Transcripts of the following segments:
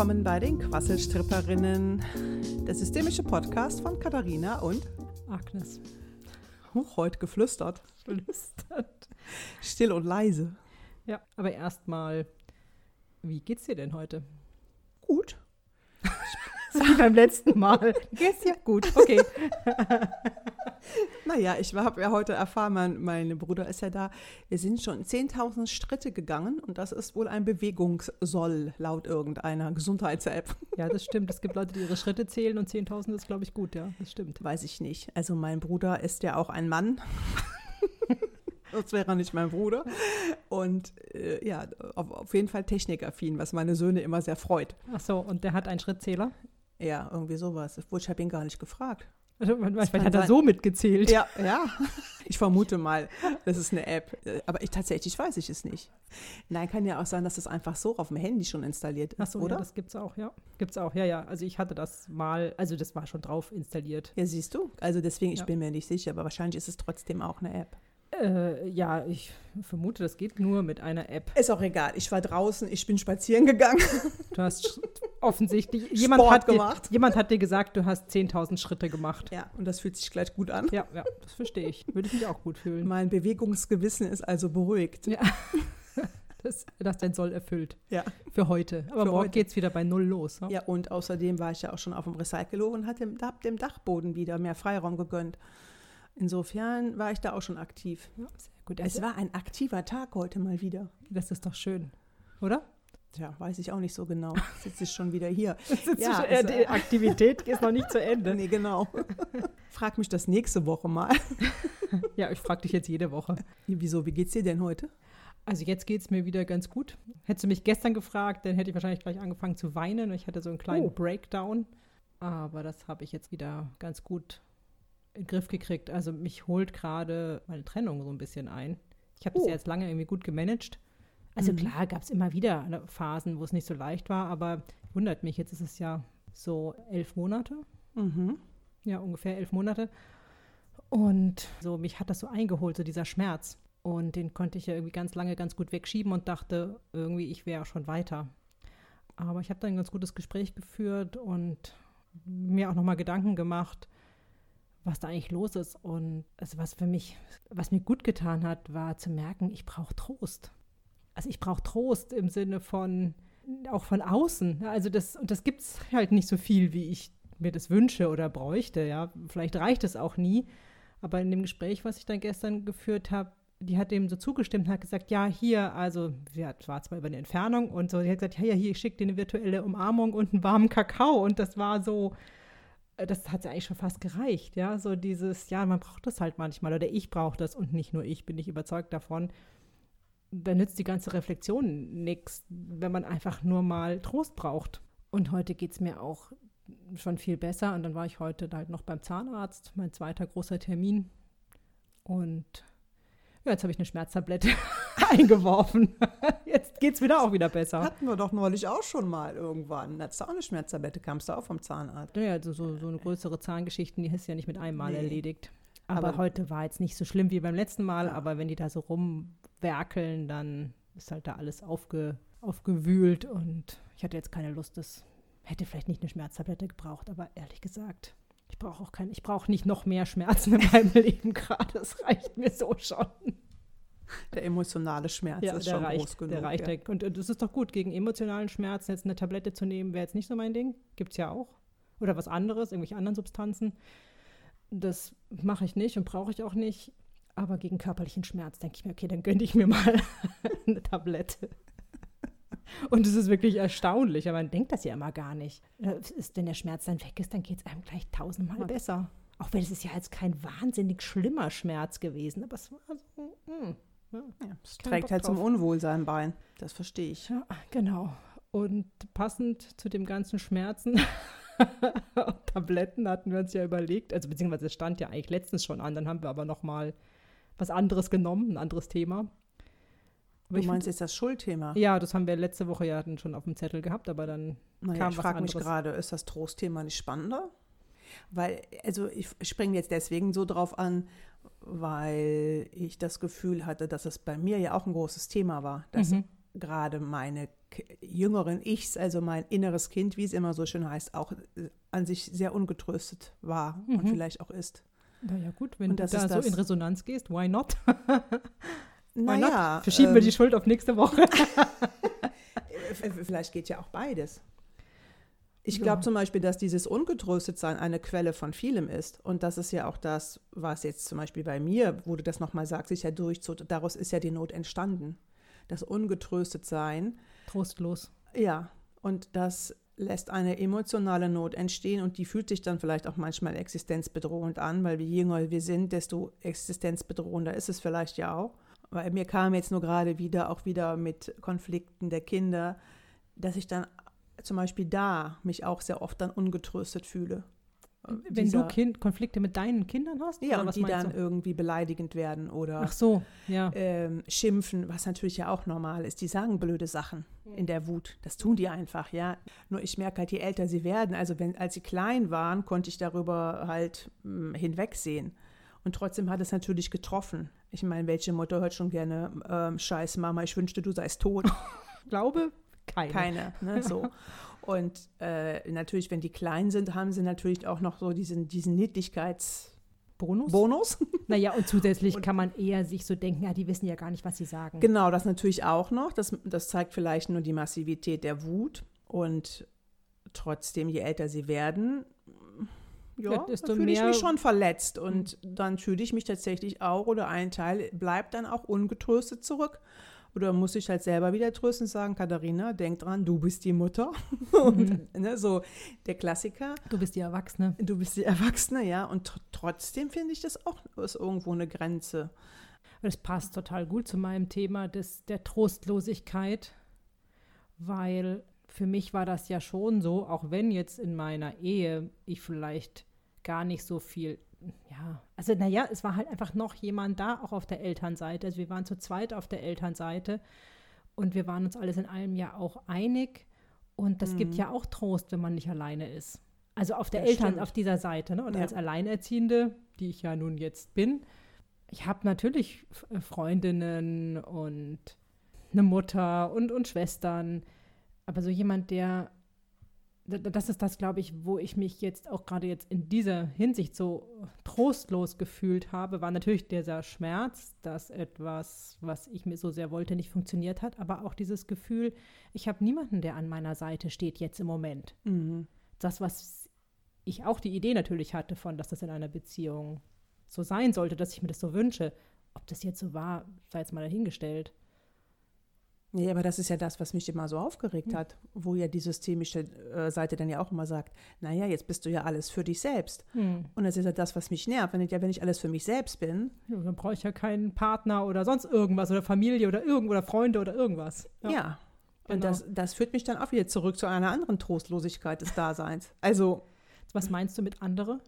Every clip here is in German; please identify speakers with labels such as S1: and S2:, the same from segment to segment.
S1: willkommen bei den Quasselstripperinnen, der systemische Podcast von Katharina und
S2: Agnes.
S1: Huch, heute geflüstert.
S2: Flüstert.
S1: Still und leise.
S2: Ja, aber erstmal, wie geht's dir denn heute?
S1: Gut.
S2: So wie beim letzten Mal. Geht's dir gut? Okay.
S1: Naja, ich habe ja heute erfahren, mein, mein Bruder ist ja da. Wir sind schon 10.000 Schritte gegangen und das ist wohl ein Bewegungssoll laut irgendeiner Gesundheits-App.
S2: Ja, das stimmt. Es gibt Leute, die ihre Schritte zählen und 10.000 ist, glaube ich, gut, ja. Das stimmt.
S1: Weiß ich nicht. Also mein Bruder ist ja auch ein Mann. Sonst wäre er nicht mein Bruder. Und äh, ja, auf, auf jeden Fall technikaffin, was meine Söhne immer sehr freut.
S2: Ach so, und der hat einen Schrittzähler?
S1: Ja, irgendwie sowas. Obwohl, ich habe ihn gar nicht gefragt.
S2: Also, Vielleicht hat er
S1: sein.
S2: so mitgezählt.
S1: Ja, ja. Ich vermute mal, das ist eine App. Aber ich tatsächlich weiß ich es nicht. Nein, kann ja auch sein, dass das einfach so auf dem Handy schon installiert ist,
S2: Ach so,
S1: oder?
S2: ja, das gibt's auch, ja. Gibt's auch, ja, ja. Also ich hatte das mal, also das war schon drauf installiert.
S1: ja, siehst du. Also deswegen, ich
S2: Ja.
S1: bin mir nicht sicher, aber wahrscheinlich ist es trotzdem auch eine App.
S2: Äh, ja, ich vermute, das geht nur mit einer App.
S1: Ist auch egal. Ich war draußen, ich bin spazieren gegangen.
S2: Du hast offensichtlich, jemand
S1: Sport
S2: hat, dir,
S1: gemacht.
S2: jemand hat dir gesagt, du hast 10.000 Schritte gemacht.
S1: Ja, und das fühlt sich gleich gut an.
S2: Ja, ja, das verstehe ich. Würde ich mich auch gut fühlen.
S1: Mein Bewegungsgewissen ist also beruhigt.
S2: Ja. Das, das dein Soll erfüllt.
S1: Ja.
S2: Für heute. Aber
S1: Für
S2: morgen
S1: heute.
S2: geht es wieder bei Null los. Ne?
S1: Ja, und außerdem war ich ja auch schon auf dem Recyclo und hatte dem, hab dem Dachboden wieder mehr Freiraum gegönnt. Insofern war ich da auch schon aktiv.
S2: Ja, sehr gut.
S1: Es
S2: Also,
S1: war ein aktiver Tag heute mal wieder.
S2: das ist doch schön. Oder?
S1: Tja, weiß ich auch nicht so genau. Sitze ich schon wieder hier.
S2: Ja,
S1: Ja,
S2: äh,
S1: also-
S2: die Aktivität ist noch nicht zu Ende.
S1: Nee, genau. Frag mich das nächste Woche mal.
S2: Ja, ich frage dich jetzt jede Woche.
S1: Wieso, wie geht's dir denn heute?
S2: Also jetzt geht es mir wieder ganz gut. Hättest du mich gestern gefragt, dann hätte ich wahrscheinlich gleich angefangen zu weinen. Ich hatte so einen kleinen
S1: Oh.
S2: Breakdown. Aber das habe ich jetzt wieder ganz gut in den Griff gekriegt. Also mich holt gerade meine Trennung so ein bisschen ein. Ich habe das
S1: Oh.
S2: ja jetzt lange irgendwie gut gemanagt. Also
S1: Mhm.
S2: klar gab es immer wieder Phasen, wo es nicht so leicht war, aber wundert mich, jetzt ist es ja so elf Monate.
S1: Mhm.
S2: Ja, ungefähr elf Monate. Und so, mich hat das so eingeholt, so dieser Schmerz. Und den konnte ich ja irgendwie ganz lange ganz gut wegschieben und dachte, irgendwie, ich wäre schon weiter. Aber ich habe dann ein ganz gutes Gespräch geführt und mir auch nochmal Gedanken gemacht, was da eigentlich los ist. Und also was für mich, was mir gut getan hat, war zu merken, ich brauche Trost. Also ich brauche Trost im Sinne von, auch von außen. Also das, und das gibt es halt nicht so viel, wie ich mir das wünsche oder bräuchte. Ja, vielleicht reicht es auch nie. Aber in dem Gespräch, was ich dann gestern geführt habe, die hat dem so zugestimmt und hat gesagt, ja, hier, also, sie hat, war zwar über eine Entfernung und so, sie hat gesagt, ja, ja, hier, ich schicke dir eine virtuelle Umarmung und einen warmen Kakao. Und das war so, das hat ja eigentlich schon fast gereicht, ja, so dieses, ja, man braucht das halt manchmal oder ich brauche das und nicht nur ich, bin ich überzeugt davon. Da nützt die ganze Reflexion nichts, wenn man einfach nur mal Trost braucht. Und heute geht es mir auch schon viel besser. Und dann war ich heute halt noch beim Zahnarzt, mein zweiter großer Termin. Und ja, jetzt habe ich eine Schmerztablette eingeworfen. Jetzt geht es wieder auch wieder besser.
S1: Hatten wir doch neulich auch schon mal irgendwann. Hattest du auch eine Schmerztablette, kamst du auch vom Zahnarzt.
S2: Naja, also so, so eine größere Zahngeschichten, die ist ja nicht mit einem Mal
S1: Nee.
S2: erledigt. Aber,
S1: Aber-
S2: heute war jetzt nicht so schlimm wie beim letzten Mal,
S1: Ja.
S2: aber wenn die da so rumwerkeln, dann ist halt da alles aufge, aufgewühlt und ich hatte jetzt keine Lust, das hätte vielleicht nicht eine Schmerztablette gebraucht, aber ehrlich gesagt, ich brauche auch kein, ich brauche nicht noch mehr Schmerzen in meinem Leben gerade, das reicht mir so schon.
S1: Der emotionale Schmerz ist
S2: der
S1: schon
S2: reicht,
S1: groß genug.
S2: der reicht.
S1: ja.
S2: Und das ist doch gut, gegen emotionalen Schmerzen jetzt eine Tablette zu nehmen, wäre jetzt nicht so mein Ding. Gibt es ja auch. Oder was anderes, irgendwelche anderen Substanzen. Das mache ich nicht und brauche ich auch nicht. Aber gegen körperlichen Schmerz denke ich mir, okay, dann gönne ich mir mal eine Tablette. Und es ist wirklich erstaunlich, aber man denkt das ja immer gar nicht. Ist, wenn der Schmerz dann weg ist, dann geht es einem gleich tausendmal besser. Auch wenn es ist ja jetzt kein wahnsinnig schlimmer Schmerz gewesen, aber es war so, mm, ja.
S1: Es trägt
S2: Bock
S1: halt zum
S2: drauf.
S1: Unwohlsein bei. Das verstehe ich.
S2: Ja, genau. Und passend zu dem ganzen Schmerzen, Tabletten hatten wir uns ja überlegt, also beziehungsweise es stand ja eigentlich letztens schon an, dann haben wir aber noch mal was anderes genommen, ein anderes Thema. Aber
S1: Du meinst jetzt das Schuldthema?
S2: find, ja, das haben wir letzte Woche ja dann schon auf dem Zettel gehabt, aber dann
S1: Naja,
S2: kam
S1: ich
S2: was
S1: frage mich gerade, ist das Trostthema nicht spannender? Weil, also ich springe jetzt deswegen so drauf an, weil ich das Gefühl hatte, dass es bei mir ja auch ein großes Thema war. Dass
S2: Mhm.
S1: gerade meine jüngeren Ichs, also mein inneres Kind, wie es immer so schön heißt, auch äh, an sich sehr ungetröstet war mhm. und vielleicht auch ist.
S2: Naja gut, wenn und du da so in Resonanz gehst, why not?
S1: why naja,
S2: not? Verschieben ähm, wir die Schuld auf nächste Woche.
S1: vielleicht geht ja auch beides. Ich ja. glaube zum Beispiel, dass dieses Ungetröstetsein eine Quelle von vielem ist. Und das ist ja auch das, was jetzt zum Beispiel bei mir, wo du das nochmal sagst, sich ja durchzog. Daraus ist ja die Not entstanden. Das Ungetröstetsein.
S2: Trostlos.
S1: Ja. Und das lässt eine emotionale Not entstehen und die fühlt sich dann vielleicht auch manchmal existenzbedrohend an, weil je jünger wir sind, desto existenzbedrohender ist es vielleicht ja auch. Weil mir kam jetzt nur gerade wieder, auch wieder mit Konflikten der Kinder, dass ich dann zum Beispiel da mich auch sehr oft dann ungetröstet fühle.
S2: Wenn Dieser, du kind, Konflikte mit deinen Kindern hast?
S1: Ja, und die dann du? irgendwie beleidigend werden oder
S2: so, ja.
S1: ähm, schimpfen, was natürlich ja auch normal ist. Die sagen blöde Sachen in der Wut. Das tun die einfach, ja. Nur ich merke halt, je älter sie werden, also wenn, als sie klein waren, konnte ich darüber halt mh, hm, hinwegsehen. Und trotzdem hat es natürlich getroffen. Ich meine, welche Mutter hört schon gerne, ähm, Scheiß Mama, ich wünschte, du seist tot.
S2: Glaube,
S1: keine. Keine, ne, so. Und äh, natürlich, wenn die klein sind, haben sie natürlich auch noch so diesen, diesen Niedlichkeits-
S2: Bonus?
S1: Bonus.
S2: Naja, und zusätzlich und, kann man eher sich so denken, ja, die wissen ja gar nicht, was sie sagen.
S1: Genau, das natürlich auch noch. Das, das zeigt vielleicht nur die Massivität der Wut. Und trotzdem, je älter sie werden, ja, fühle ich mich schon verletzt. Und dann fühle ich mich tatsächlich auch, oder ein Teil bleibt dann auch ungetröstet zurück. Oder muss ich halt selber wieder trösten und sagen, Katharina, denk dran, du bist die Mutter. und ne, so der Klassiker.
S2: Du bist die Erwachsene.
S1: Du bist die Erwachsene, ja. Und trotzdem finde ich das auch ist irgendwo eine Grenze.
S2: Das passt total gut zu meinem Thema des, der Trostlosigkeit, weil für mich war das ja schon so, auch wenn jetzt in meiner Ehe ich vielleicht gar nicht so viel ja, also naja, es war halt einfach noch jemand da, auch auf der Elternseite. Also wir waren zu zweit auf der Elternseite und wir waren uns alles in allem ja auch einig. Und das mhm. gibt ja auch Trost, wenn man nicht alleine ist. Also auf der das Eltern, stimmt. auf dieser Seite. Ne? Und ja. als Alleinerziehende, die ich ja nun jetzt bin, ich habe natürlich äh, Freundinnen und eine Mutter und, und Schwestern. Aber so jemand, der das ist das, glaube ich, wo ich mich jetzt auch gerade jetzt in dieser Hinsicht so trostlos gefühlt habe, war natürlich dieser Schmerz, dass etwas, was ich mir so sehr wollte, nicht funktioniert hat, aber auch dieses Gefühl, ich habe niemanden, der an meiner Seite steht jetzt im Moment. Mhm. Das, was ich auch die Idee natürlich hatte von, dass das in einer Beziehung so sein sollte, dass ich mir das so wünsche. Ob das jetzt so war, sei jetzt mal dahingestellt.
S1: Nee, aber das ist ja das, was mich immer so aufgeregt hm. hat, wo ja die systemische äh, Seite dann ja auch immer sagt, naja, jetzt bist du ja alles für dich selbst. Hm. Und das ist ja das, was mich nervt. Wenn ich, ja, wenn ich alles für mich selbst bin.
S2: Ja, dann brauche ich ja keinen Partner oder sonst irgendwas oder Familie oder irgend oder Freunde oder irgendwas.
S1: Ja. ja. Und genau. das, das führt mich dann auch wieder zurück zu einer anderen Trostlosigkeit des Daseins. Also.
S2: Was meinst du mit andere?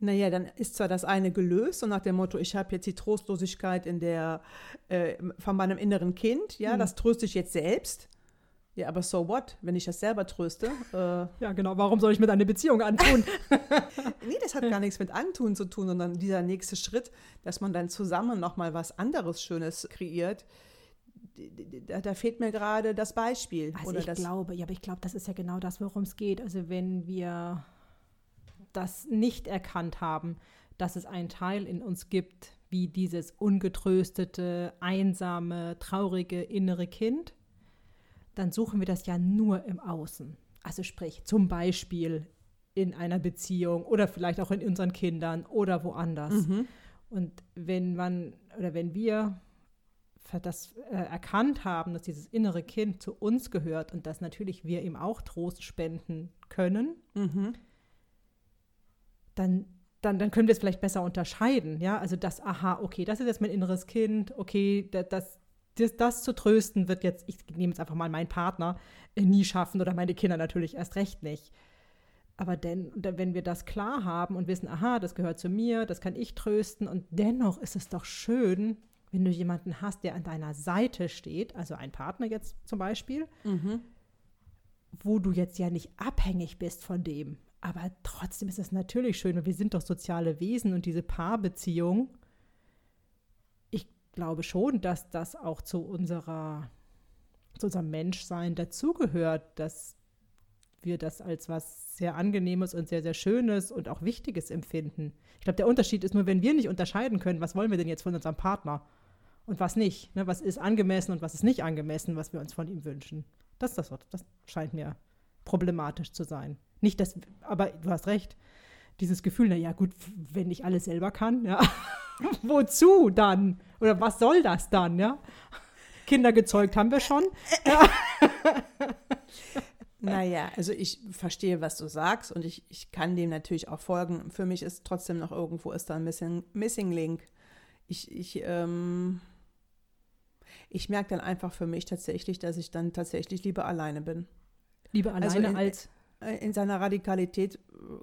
S1: Naja, dann ist zwar das eine gelöst, so nach dem Motto, ich habe jetzt die Trostlosigkeit in der, äh, von meinem inneren Kind, ja, mhm. das tröste ich jetzt selbst. Ja, aber so what, wenn ich das selber tröste? Äh,
S2: ja, genau, warum soll ich mit einer Beziehung antun?
S1: nee, das hat gar nichts mit Antun zu tun, sondern dieser nächste Schritt, dass man dann zusammen nochmal was anderes Schönes kreiert. Da, da fehlt mir gerade das Beispiel.
S2: Also ich glaube, ja, aber ich glaube, das ist ja genau das, worum es geht. Also wenn wir das nicht erkannt haben, dass es einen Teil in uns gibt, wie dieses ungetröstete, einsame, traurige innere Kind, dann suchen wir das ja nur im Außen. Also sprich, zum Beispiel in einer Beziehung oder vielleicht auch in unseren Kindern oder woanders. Mhm. Und wenn man oder wenn wir das äh, erkannt haben, dass dieses innere Kind zu uns gehört und dass natürlich wir ihm auch Trost spenden können, mhm dann, dann, dann können wir es vielleicht besser unterscheiden. Ja, also das, aha, okay, das ist jetzt mein inneres Kind, okay, das, das, das zu trösten wird jetzt, ich nehme jetzt einfach mal meinen Partner, äh, nie schaffen oder meine Kinder natürlich erst recht nicht. Aber denn, wenn wir das klar haben und wissen, aha, das gehört zu mir, das kann ich trösten und dennoch ist es doch schön, wenn du jemanden hast, der an deiner Seite steht, also ein Partner jetzt zum Beispiel, mhm. wo du jetzt ja nicht abhängig bist von dem. Aber trotzdem ist es natürlich schön und wir sind doch soziale Wesen und diese Paarbeziehung, ich glaube schon, dass das auch zu unserer zu unserem Menschsein dazugehört, dass wir das als was sehr Angenehmes und sehr, sehr Schönes und auch Wichtiges empfinden. Ich glaube, der Unterschied ist nur, wenn wir nicht unterscheiden können, was wollen wir denn jetzt von unserem Partner und was nicht. Ne? Was ist angemessen und was ist nicht angemessen, was wir uns von ihm wünschen. Das, das, das scheint mir problematisch zu sein. Nicht, dass, aber du hast recht, dieses Gefühl, na ja, gut, wenn ich alles selber kann, ja, wozu dann? Oder was soll das dann, ja? Kinder gezeugt haben wir schon. Ja.
S1: Naja, also ich verstehe, was du sagst und ich, ich kann dem natürlich auch folgen. Für mich ist trotzdem noch irgendwo ist da ein Missing, Missing Link. Ich, ich, ähm, ich merke dann einfach für mich tatsächlich, dass ich dann tatsächlich lieber alleine bin.
S2: Lieber also alleine also in, als
S1: in seiner Radikalität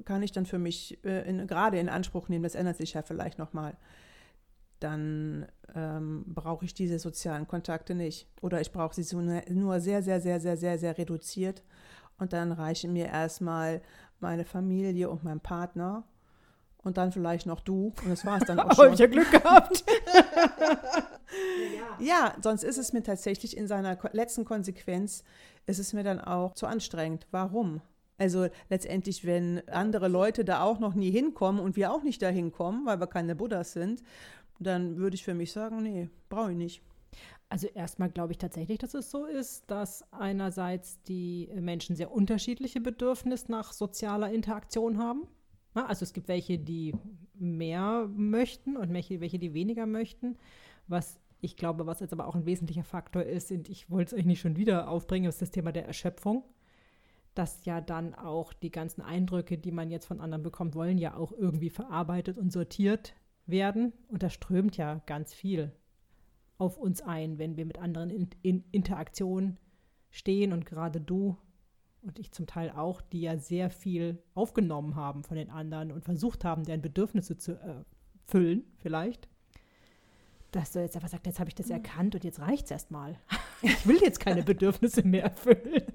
S1: kann ich dann für mich äh, in, gerade in Anspruch nehmen, das ändert sich ja vielleicht nochmal, dann ähm, brauche ich diese sozialen Kontakte nicht. Oder ich brauche sie nur sehr, sehr, sehr, sehr, sehr, sehr reduziert. Und dann reichen mir erstmal meine Familie und mein Partner und dann vielleicht noch du. Und das war es dann auch schon.
S2: Habe ich ja Glück gehabt.
S1: ja, sonst ist es mir tatsächlich in seiner letzten Konsequenz, ist es mir dann auch zu anstrengend. Warum? Also letztendlich, wenn andere Leute da auch noch nie hinkommen und wir auch nicht da hinkommen, weil wir keine Buddhas sind, dann würde ich für mich sagen, nee, brauche ich nicht.
S2: Also erstmal glaube ich tatsächlich, dass es so ist, dass einerseits die Menschen sehr unterschiedliche Bedürfnisse nach sozialer Interaktion haben. Also es gibt welche, die mehr möchten und welche, die weniger möchten. Was ich glaube, was jetzt aber auch ein wesentlicher Faktor ist, und ich wollte es euch nicht schon wieder aufbringen, ist das Thema der Erschöpfung dass ja dann auch die ganzen Eindrücke, die man jetzt von anderen bekommt, wollen ja auch irgendwie verarbeitet und sortiert werden. Und da strömt ja ganz viel auf uns ein, wenn wir mit anderen in, in Interaktion stehen und gerade du und ich zum Teil auch, die ja sehr viel aufgenommen haben von den anderen und versucht haben, deren Bedürfnisse zu erfüllen, äh, vielleicht. Dass du jetzt einfach sagst, jetzt habe ich das mhm. erkannt und jetzt reicht es erstmal. Ich will jetzt keine Bedürfnisse mehr erfüllen.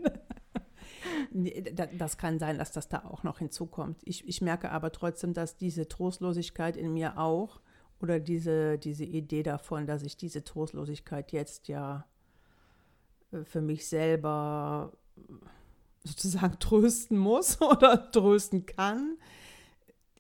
S1: Das kann sein, dass das da auch noch hinzukommt. Ich, ich merke aber trotzdem, dass diese Trostlosigkeit in mir auch oder diese, diese Idee davon, dass ich diese Trostlosigkeit jetzt ja äh, für mich selber sozusagen trösten muss oder trösten kann,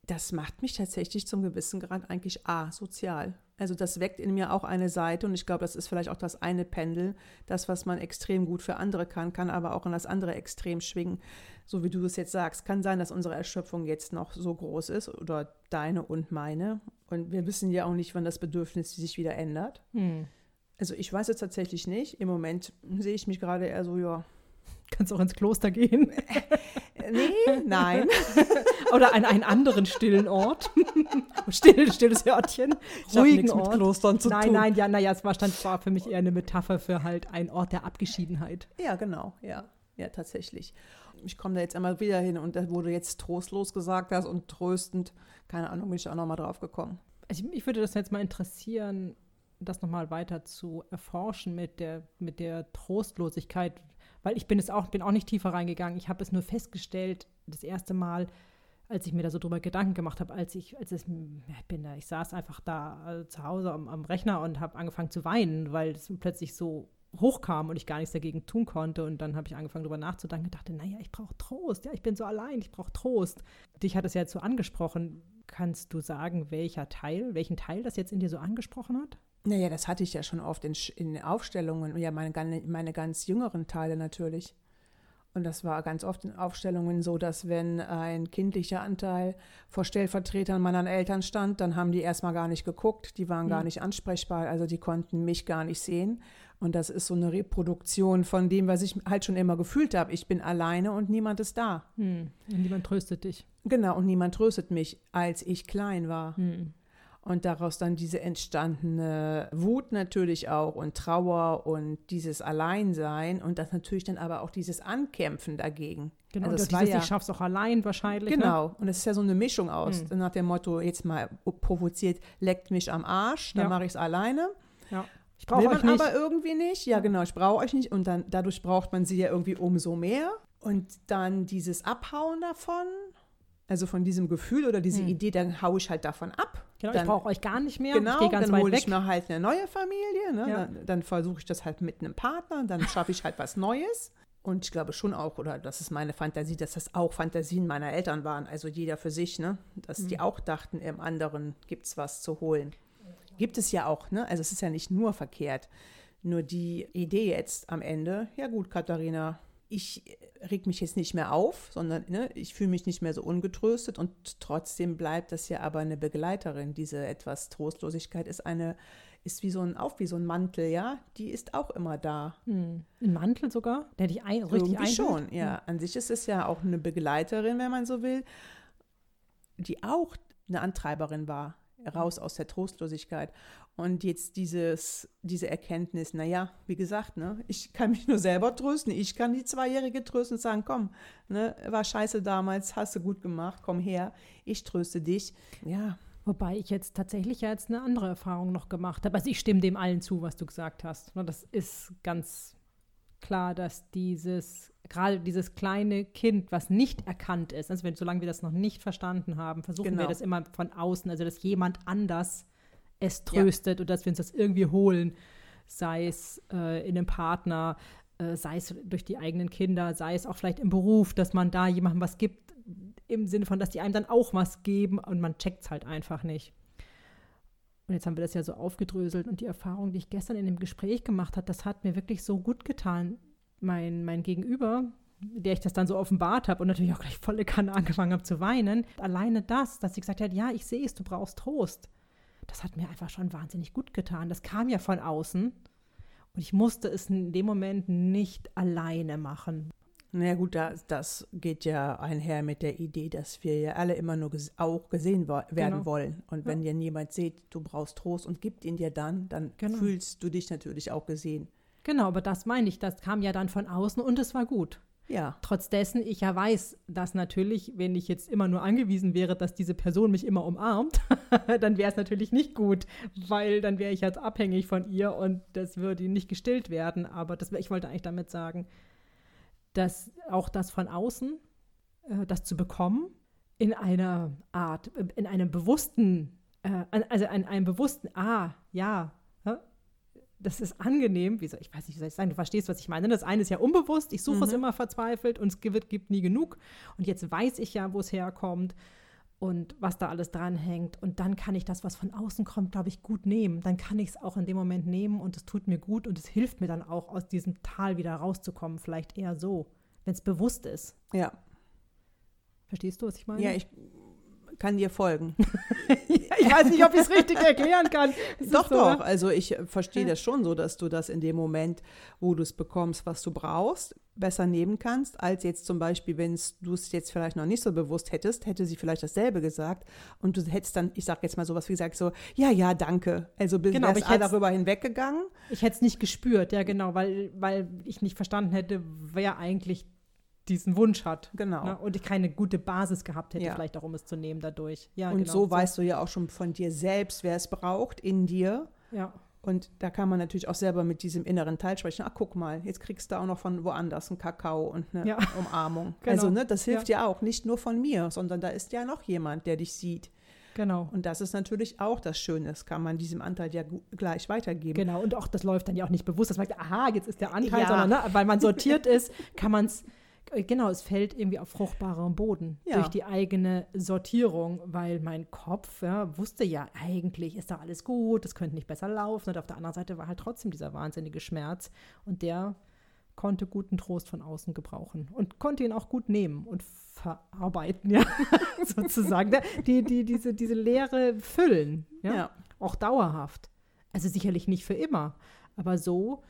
S1: das macht mich tatsächlich zum gewissen Grad eigentlich asozial. Also das weckt in mir auch eine Seite und ich glaube, das ist vielleicht auch das eine Pendel. Das, was man extrem gut für andere kann, kann aber auch in das andere Extrem schwingen. So wie du es jetzt sagst, kann sein, dass unsere Erschöpfung jetzt noch so groß ist oder deine und meine. Und wir wissen ja auch nicht, wann das Bedürfnis sich wieder ändert. Hm. Also ich weiß es tatsächlich nicht. Im Moment sehe ich mich gerade eher so, ja,
S2: Kannst auch ins Kloster gehen.
S1: nee, nein.
S2: Oder an einen anderen stillen Ort. Still, stilles Örtchen.
S1: Ruhigen Ort. mit Klostern zu
S2: nein,
S1: tun.
S2: Nein, ja, naja, es war, stand, war für mich eher eine Metapher für halt einen Ort der Abgeschiedenheit.
S1: Ja, genau, ja. Ja, tatsächlich. Ich komme da jetzt einmal wieder hin und da wurde jetzt trostlos gesagt hast und tröstend. Keine Ahnung, bin ich auch nochmal drauf gekommen.
S2: Also ich, ich würde das jetzt mal interessieren, das nochmal weiter zu erforschen mit der, mit der Trostlosigkeit weil ich bin es auch, bin auch nicht tiefer reingegangen. Ich habe es nur festgestellt, das erste Mal, als ich mir da so drüber Gedanken gemacht habe, als ich, als es, ich bin da, ich saß einfach da also zu Hause am, am Rechner und habe angefangen zu weinen, weil es plötzlich so hochkam und ich gar nichts dagegen tun konnte. Und dann habe ich angefangen, darüber nachzudenken und dachte, naja, ich brauche Trost. Ja, ich bin so allein, ich brauche Trost. Dich hat es ja jetzt so angesprochen. Kannst du sagen, welcher Teil, welchen Teil das jetzt in dir so angesprochen hat?
S1: Naja, das hatte ich ja schon oft in, in Aufstellungen, ja, meine, meine ganz jüngeren Teile natürlich. Und das war ganz oft in Aufstellungen so, dass wenn ein kindlicher Anteil vor Stellvertretern meiner Eltern stand, dann haben die erstmal gar nicht geguckt, die waren mhm. gar nicht ansprechbar, also die konnten mich gar nicht sehen. Und das ist so eine Reproduktion von dem, was ich halt schon immer gefühlt habe. Ich bin alleine und niemand ist da.
S2: Mhm. Und niemand tröstet dich.
S1: Genau, und niemand tröstet mich, als ich klein war. Mhm und daraus dann diese entstandene Wut natürlich auch und Trauer und dieses Alleinsein und das natürlich dann aber auch dieses Ankämpfen dagegen.
S2: Genau, also dieses, ja, ich schaff's auch allein wahrscheinlich.
S1: Ne? Genau, ne? und es ist ja so eine Mischung aus, hm. nach dem Motto, jetzt mal provoziert, leckt mich am Arsch, dann ja. mache ich es alleine.
S2: Ja.
S1: Ich brauche euch nicht. aber irgendwie nicht. Ja, genau, ich brauche euch nicht. Und dann dadurch braucht man sie ja irgendwie umso mehr. Und dann dieses Abhauen davon, also von diesem Gefühl oder diese hm. Idee, dann haue ich halt davon ab
S2: Genau, dann, ich brauche euch gar nicht mehr.
S1: Genau, dann hole ich mir halt eine neue Familie. Ne? Ja. Dann, dann versuche ich das halt mit einem Partner. Dann schaffe ich halt was Neues. Und ich glaube schon auch, oder das ist meine Fantasie, dass das auch Fantasien meiner Eltern waren. Also jeder für sich, ne? Dass mhm. die auch dachten, im anderen gibt es was zu holen. Gibt es ja auch, ne? Also es ist ja nicht nur verkehrt. Nur die Idee jetzt am Ende, ja gut, Katharina, ich reg mich jetzt nicht mehr auf, sondern ne, ich fühle mich nicht mehr so ungetröstet und trotzdem bleibt das ja aber eine Begleiterin. Diese etwas Trostlosigkeit ist eine, ist wie so ein, auch wie so ein Mantel, ja, die ist auch immer da.
S2: Hm. Ein Mantel sogar, der dich ein, richtig
S1: Irgendwie schon, ja. Hm. An sich ist es ja auch eine Begleiterin, wenn man so will, die auch eine Antreiberin war raus aus der Trostlosigkeit. Und jetzt dieses, diese Erkenntnis, naja, wie gesagt, ne, ich kann mich nur selber trösten. Ich kann die Zweijährige trösten und sagen, komm, ne, war scheiße damals, hast du gut gemacht, komm her, ich tröste dich. Ja.
S2: Wobei ich jetzt tatsächlich ja jetzt eine andere Erfahrung noch gemacht habe. Also ich stimme dem allen zu, was du gesagt hast. Ne, das ist ganz klar, dass dieses, gerade dieses kleine Kind, was nicht erkannt ist, also wenn, solange wir das noch nicht verstanden haben, versuchen genau. wir das immer von außen, also dass jemand anders es tröstet ja. und dass wir uns das irgendwie holen, sei es äh, in einem Partner, äh, sei es durch die eigenen Kinder, sei es auch vielleicht im Beruf, dass man da jemandem was gibt, im Sinne von, dass die einem dann auch was geben und man checkt es halt einfach nicht. Und jetzt haben wir das ja so aufgedröselt und die Erfahrung, die ich gestern in dem Gespräch gemacht habe, das hat mir wirklich so gut getan. Mein, mein Gegenüber, der ich das dann so offenbart habe und natürlich auch gleich volle Kanne angefangen habe zu weinen, alleine das, dass sie gesagt hat, ja, ich sehe es, du brauchst Trost das hat mir einfach schon wahnsinnig gut getan. Das kam ja von außen und ich musste es in dem Moment nicht alleine machen.
S1: Na ja, gut, das, das geht ja einher mit der Idee, dass wir ja alle immer nur ges auch gesehen werden genau. wollen. Und wenn ja. jemand sieht, du brauchst Trost und gibt ihn dir dann, dann genau. fühlst du dich natürlich auch gesehen.
S2: Genau, aber das meine ich, das kam ja dann von außen und es war gut.
S1: Ja.
S2: Trotz dessen ich ja weiß, dass natürlich, wenn ich jetzt immer nur angewiesen wäre, dass diese Person mich immer umarmt, dann wäre es natürlich nicht gut, weil dann wäre ich jetzt abhängig von ihr und das würde nicht gestillt werden. Aber das, ich wollte eigentlich damit sagen, dass auch das von außen, äh, das zu bekommen, in einer Art, in einem bewussten, äh, also in einem bewussten, ah, ja, das ist angenehm, wie soll, ich weiß nicht, wie soll ich sagen, du verstehst, was ich meine. Das eine ist ja unbewusst, ich suche mhm. es immer verzweifelt und es gibt, gibt nie genug. Und jetzt weiß ich ja, wo es herkommt und was da alles dranhängt. Und dann kann ich das, was von außen kommt, glaube ich, gut nehmen. Dann kann ich es auch in dem Moment nehmen und es tut mir gut und es hilft mir dann auch, aus diesem Tal wieder rauszukommen. Vielleicht eher so, wenn es bewusst ist.
S1: Ja.
S2: Verstehst du, was ich meine?
S1: Ja, ich kann dir folgen.
S2: ich weiß nicht, ob ich es richtig erklären kann.
S1: doch, so, doch. Ne? Also ich verstehe das schon so, dass du das in dem Moment, wo du es bekommst, was du brauchst, besser nehmen kannst, als jetzt zum Beispiel, wenn du es jetzt vielleicht noch nicht so bewusst hättest, hätte sie vielleicht dasselbe gesagt und du hättest dann, ich sage jetzt mal sowas wie gesagt, so, ja, ja, danke. Also bist genau, ich darüber hinweggegangen.
S2: Ich hätte es nicht gespürt, ja genau, weil, weil ich nicht verstanden hätte, wer eigentlich diesen Wunsch hat.
S1: Genau. Ne?
S2: Und ich keine gute Basis gehabt hätte, ja. vielleicht auch, um es zu nehmen dadurch.
S1: Ja, und genau. so weißt du ja auch schon von dir selbst, wer es braucht in dir.
S2: Ja.
S1: Und da kann man natürlich auch selber mit diesem inneren Teil sprechen. Ach, guck mal, jetzt kriegst du auch noch von woanders einen Kakao und eine ja. Umarmung. genau. Also, ne, das hilft ja. ja auch nicht nur von mir, sondern da ist ja noch jemand, der dich sieht.
S2: Genau.
S1: Und das ist natürlich auch das Schöne. Das kann man diesem Anteil ja gleich weitergeben.
S2: Genau. Und auch das läuft dann ja auch nicht bewusst, dass man sagt, aha, jetzt ist der Anteil, ja. sondern ne, weil man sortiert ist, kann man es genau, es fällt irgendwie auf fruchtbarem Boden ja. durch die eigene Sortierung, weil mein Kopf ja, wusste ja, eigentlich ist da alles gut, es könnte nicht besser laufen. Und auf der anderen Seite war halt trotzdem dieser wahnsinnige Schmerz und der konnte guten Trost von außen gebrauchen und konnte ihn auch gut nehmen und verarbeiten, ja, sozusagen. Die, die, diese, diese Leere füllen, ja? ja, auch dauerhaft. Also sicherlich nicht für immer, aber so,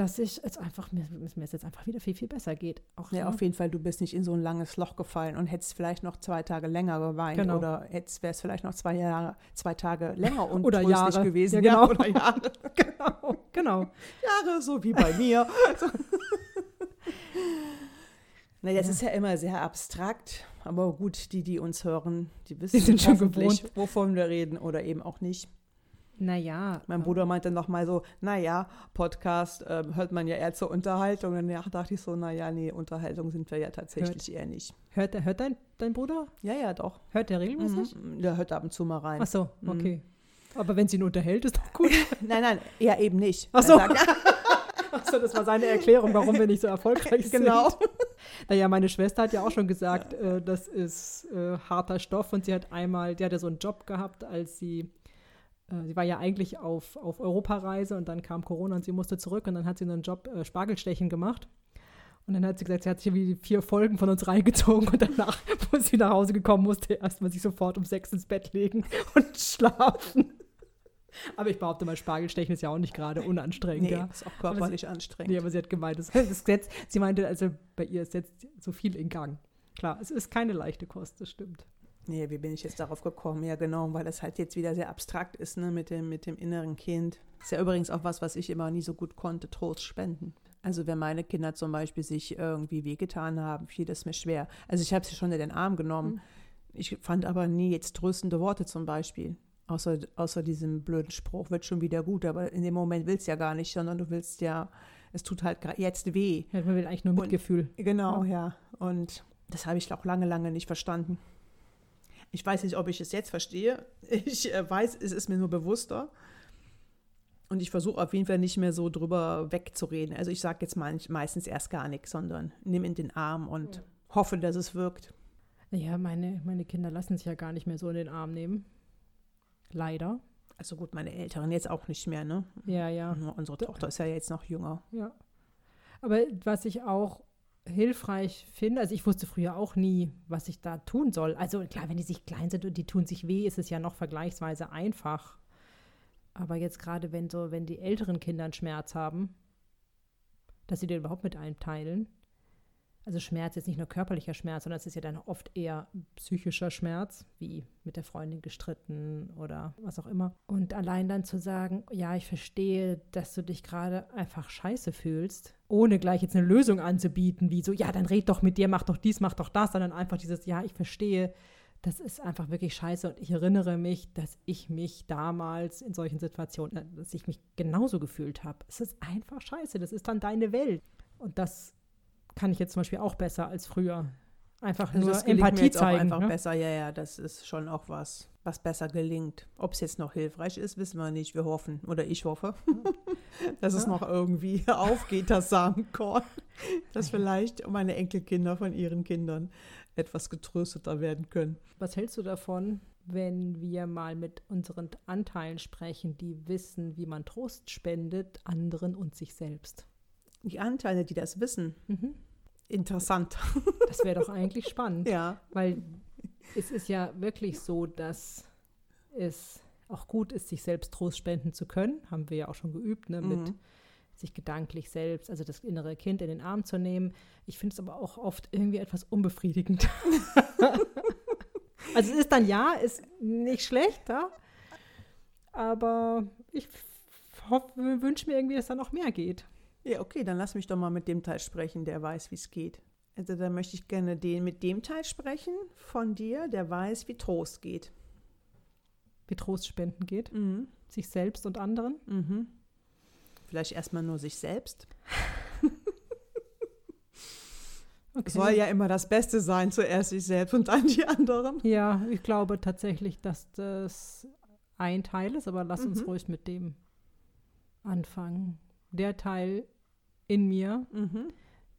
S2: dass ich jetzt einfach, mir, mir es jetzt einfach wieder viel, viel besser geht.
S1: Auch ja, so. auf jeden Fall, du bist nicht in so ein langes Loch gefallen und hättest vielleicht noch zwei Tage länger geweint genau. oder wäre es vielleicht noch zwei Jahre, zwei Tage länger und
S2: oder Jahre
S1: gewesen.
S2: Ja, genau. Ja, oder Jahre. genau, genau.
S1: Jahre, so wie bei mir. Na, das ja. ist ja immer sehr abstrakt, aber gut, die, die uns hören, die wissen die
S2: sind schon gewohnt,
S1: wovon wir reden oder eben auch nicht.
S2: Naja.
S1: Mein Bruder meinte noch mal so, naja, Podcast äh, hört man ja eher zur Unterhaltung. Und dann dachte ich so, naja, nee, Unterhaltung sind wir ja tatsächlich
S2: hört,
S1: eher nicht.
S2: Hört, der, hört dein, dein Bruder?
S1: Ja, ja, doch.
S2: Hört der regelmäßig?
S1: Mhm. Der hört ab und zu mal rein.
S2: Ach so, mhm. okay. Mhm. Aber wenn sie ihn unterhält, ist doch gut.
S1: nein, nein, ja eben nicht.
S2: Ach so. Achso, das war seine Erklärung, warum wir nicht so erfolgreich sind.
S1: Genau.
S2: Naja, meine Schwester hat ja auch schon gesagt, ja. äh, das ist äh, harter Stoff und sie hat einmal, die hat ja so einen Job gehabt, als sie, äh, sie war ja eigentlich auf, auf Europareise und dann kam Corona und sie musste zurück und dann hat sie einen Job äh, Spargelstechen gemacht. Und dann hat sie gesagt, sie hat sich wie vier Folgen von uns reingezogen und danach, wo sie nach Hause gekommen musste, erstmal sich sofort um sechs ins Bett legen und schlafen. Aber ich behaupte mal, Spargelstechen ist ja auch nicht gerade unanstrengend. Nee, ja.
S1: ist auch körperlich
S2: sie,
S1: anstrengend.
S2: Nee, aber sie hat gemeint, das, das setzt, sie meinte, also bei ihr setzt so viel in Gang. Klar, es ist keine leichte Kost, das stimmt.
S1: Nee, wie bin ich jetzt darauf gekommen? Ja, genau, weil das halt jetzt wieder sehr abstrakt ist, ne, mit dem, mit dem inneren Kind. Ist ja übrigens auch was, was ich immer nie so gut konnte, Trost spenden. Also wenn meine Kinder zum Beispiel sich irgendwie wehgetan haben, fiel das mir schwer. Also ich habe sie schon in den Arm genommen. Mhm. Ich fand aber nie jetzt tröstende Worte zum Beispiel. Außer, außer diesem blöden Spruch, wird schon wieder gut, aber in dem Moment willst du ja gar nicht, sondern du willst ja, es tut halt jetzt weh.
S2: Ja, man will eigentlich nur Mitgefühl.
S1: Und, genau, ja. ja. Und das habe ich auch lange, lange nicht verstanden. Ich weiß nicht, ob ich es jetzt verstehe. Ich äh, weiß, es ist mir nur bewusster. Und ich versuche auf jeden Fall nicht mehr so drüber wegzureden. Also ich sage jetzt meistens erst gar nichts, sondern nimm in den Arm und ja. hoffe, dass es wirkt.
S2: Ja, meine, meine Kinder lassen sich ja gar nicht mehr so in den Arm nehmen. Leider.
S1: Also gut, meine Älteren jetzt auch nicht mehr, ne?
S2: Ja, ja.
S1: Unsere Tochter ist ja jetzt noch jünger.
S2: Ja. Aber was ich auch hilfreich finde, also ich wusste früher auch nie, was ich da tun soll. Also klar, wenn die sich klein sind und die tun sich weh, ist es ja noch vergleichsweise einfach. Aber jetzt gerade, wenn so, wenn die älteren Kinder einen Schmerz haben, dass sie den überhaupt mit einem teilen, also Schmerz ist nicht nur körperlicher Schmerz, sondern es ist ja dann oft eher psychischer Schmerz, wie mit der Freundin gestritten oder was auch immer. Und allein dann zu sagen, ja, ich verstehe, dass du dich gerade einfach scheiße fühlst, ohne gleich jetzt eine Lösung anzubieten, wie so, ja, dann red doch mit dir, mach doch dies, mach doch das, sondern einfach dieses, ja, ich verstehe, das ist einfach wirklich scheiße und ich erinnere mich, dass ich mich damals in solchen Situationen, äh, dass ich mich genauso gefühlt habe. Es ist einfach scheiße, das ist dann deine Welt. Und das kann ich jetzt zum Beispiel auch besser als früher. Einfach also nur Empathie mir zeigen.
S1: einfach ne? besser, ja, ja, das ist schon auch was, was besser gelingt. Ob es jetzt noch hilfreich ist, wissen wir nicht. Wir hoffen, oder ich hoffe, dass es noch irgendwie aufgeht, das Samenkorn, dass vielleicht meine Enkelkinder von ihren Kindern etwas getrösteter werden können.
S2: Was hältst du davon, wenn wir mal mit unseren Anteilen sprechen, die wissen, wie man Trost spendet, anderen und sich selbst?
S1: Die Anteile, die das wissen. Mhm interessant.
S2: Das wäre doch eigentlich spannend.
S1: Ja.
S2: Weil es ist ja wirklich so, dass es auch gut ist, sich selbst Trost spenden zu können. Haben wir ja auch schon geübt, ne, mit mhm. sich gedanklich selbst, also das innere Kind in den Arm zu nehmen. Ich finde es aber auch oft irgendwie etwas unbefriedigend. also es ist dann ja, ist nicht schlecht, ja? aber ich wünsche mir irgendwie, dass da noch mehr geht.
S1: Ja, okay, dann lass mich doch mal mit dem Teil sprechen, der weiß, wie es geht. Also dann möchte ich gerne den, mit dem Teil sprechen von dir, der weiß, wie Trost geht.
S2: Wie Trost spenden geht? Mhm. Sich selbst und anderen?
S1: Mhm. Vielleicht erstmal nur sich selbst. okay. Soll ja immer das Beste sein, zuerst sich selbst und dann die anderen.
S2: Ja, ich glaube tatsächlich, dass das ein Teil ist, aber lass mhm. uns ruhig mit dem anfangen der Teil in mir, mhm.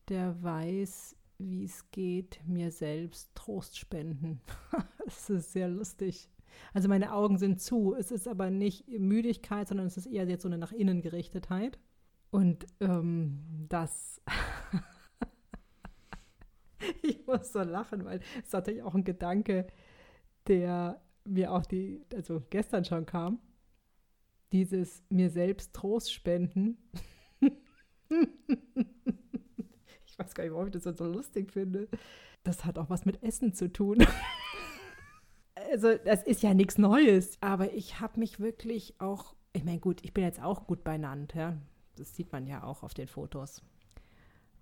S2: der weiß, wie es geht, mir selbst Trost spenden. das ist sehr lustig. Also meine Augen sind zu. Es ist aber nicht Müdigkeit, sondern es ist eher jetzt so eine nach innen Gerichtetheit. Und ähm, das. ich muss so lachen, weil es ist natürlich auch ein Gedanke, der mir auch die, also gestern schon kam dieses mir selbst Trost spenden. ich weiß gar nicht, warum ich das so lustig finde. Das hat auch was mit Essen zu tun. also, das ist ja nichts Neues. Aber ich habe mich wirklich auch, ich meine, gut, ich bin jetzt auch gut benannt, ja. Das sieht man ja auch auf den Fotos.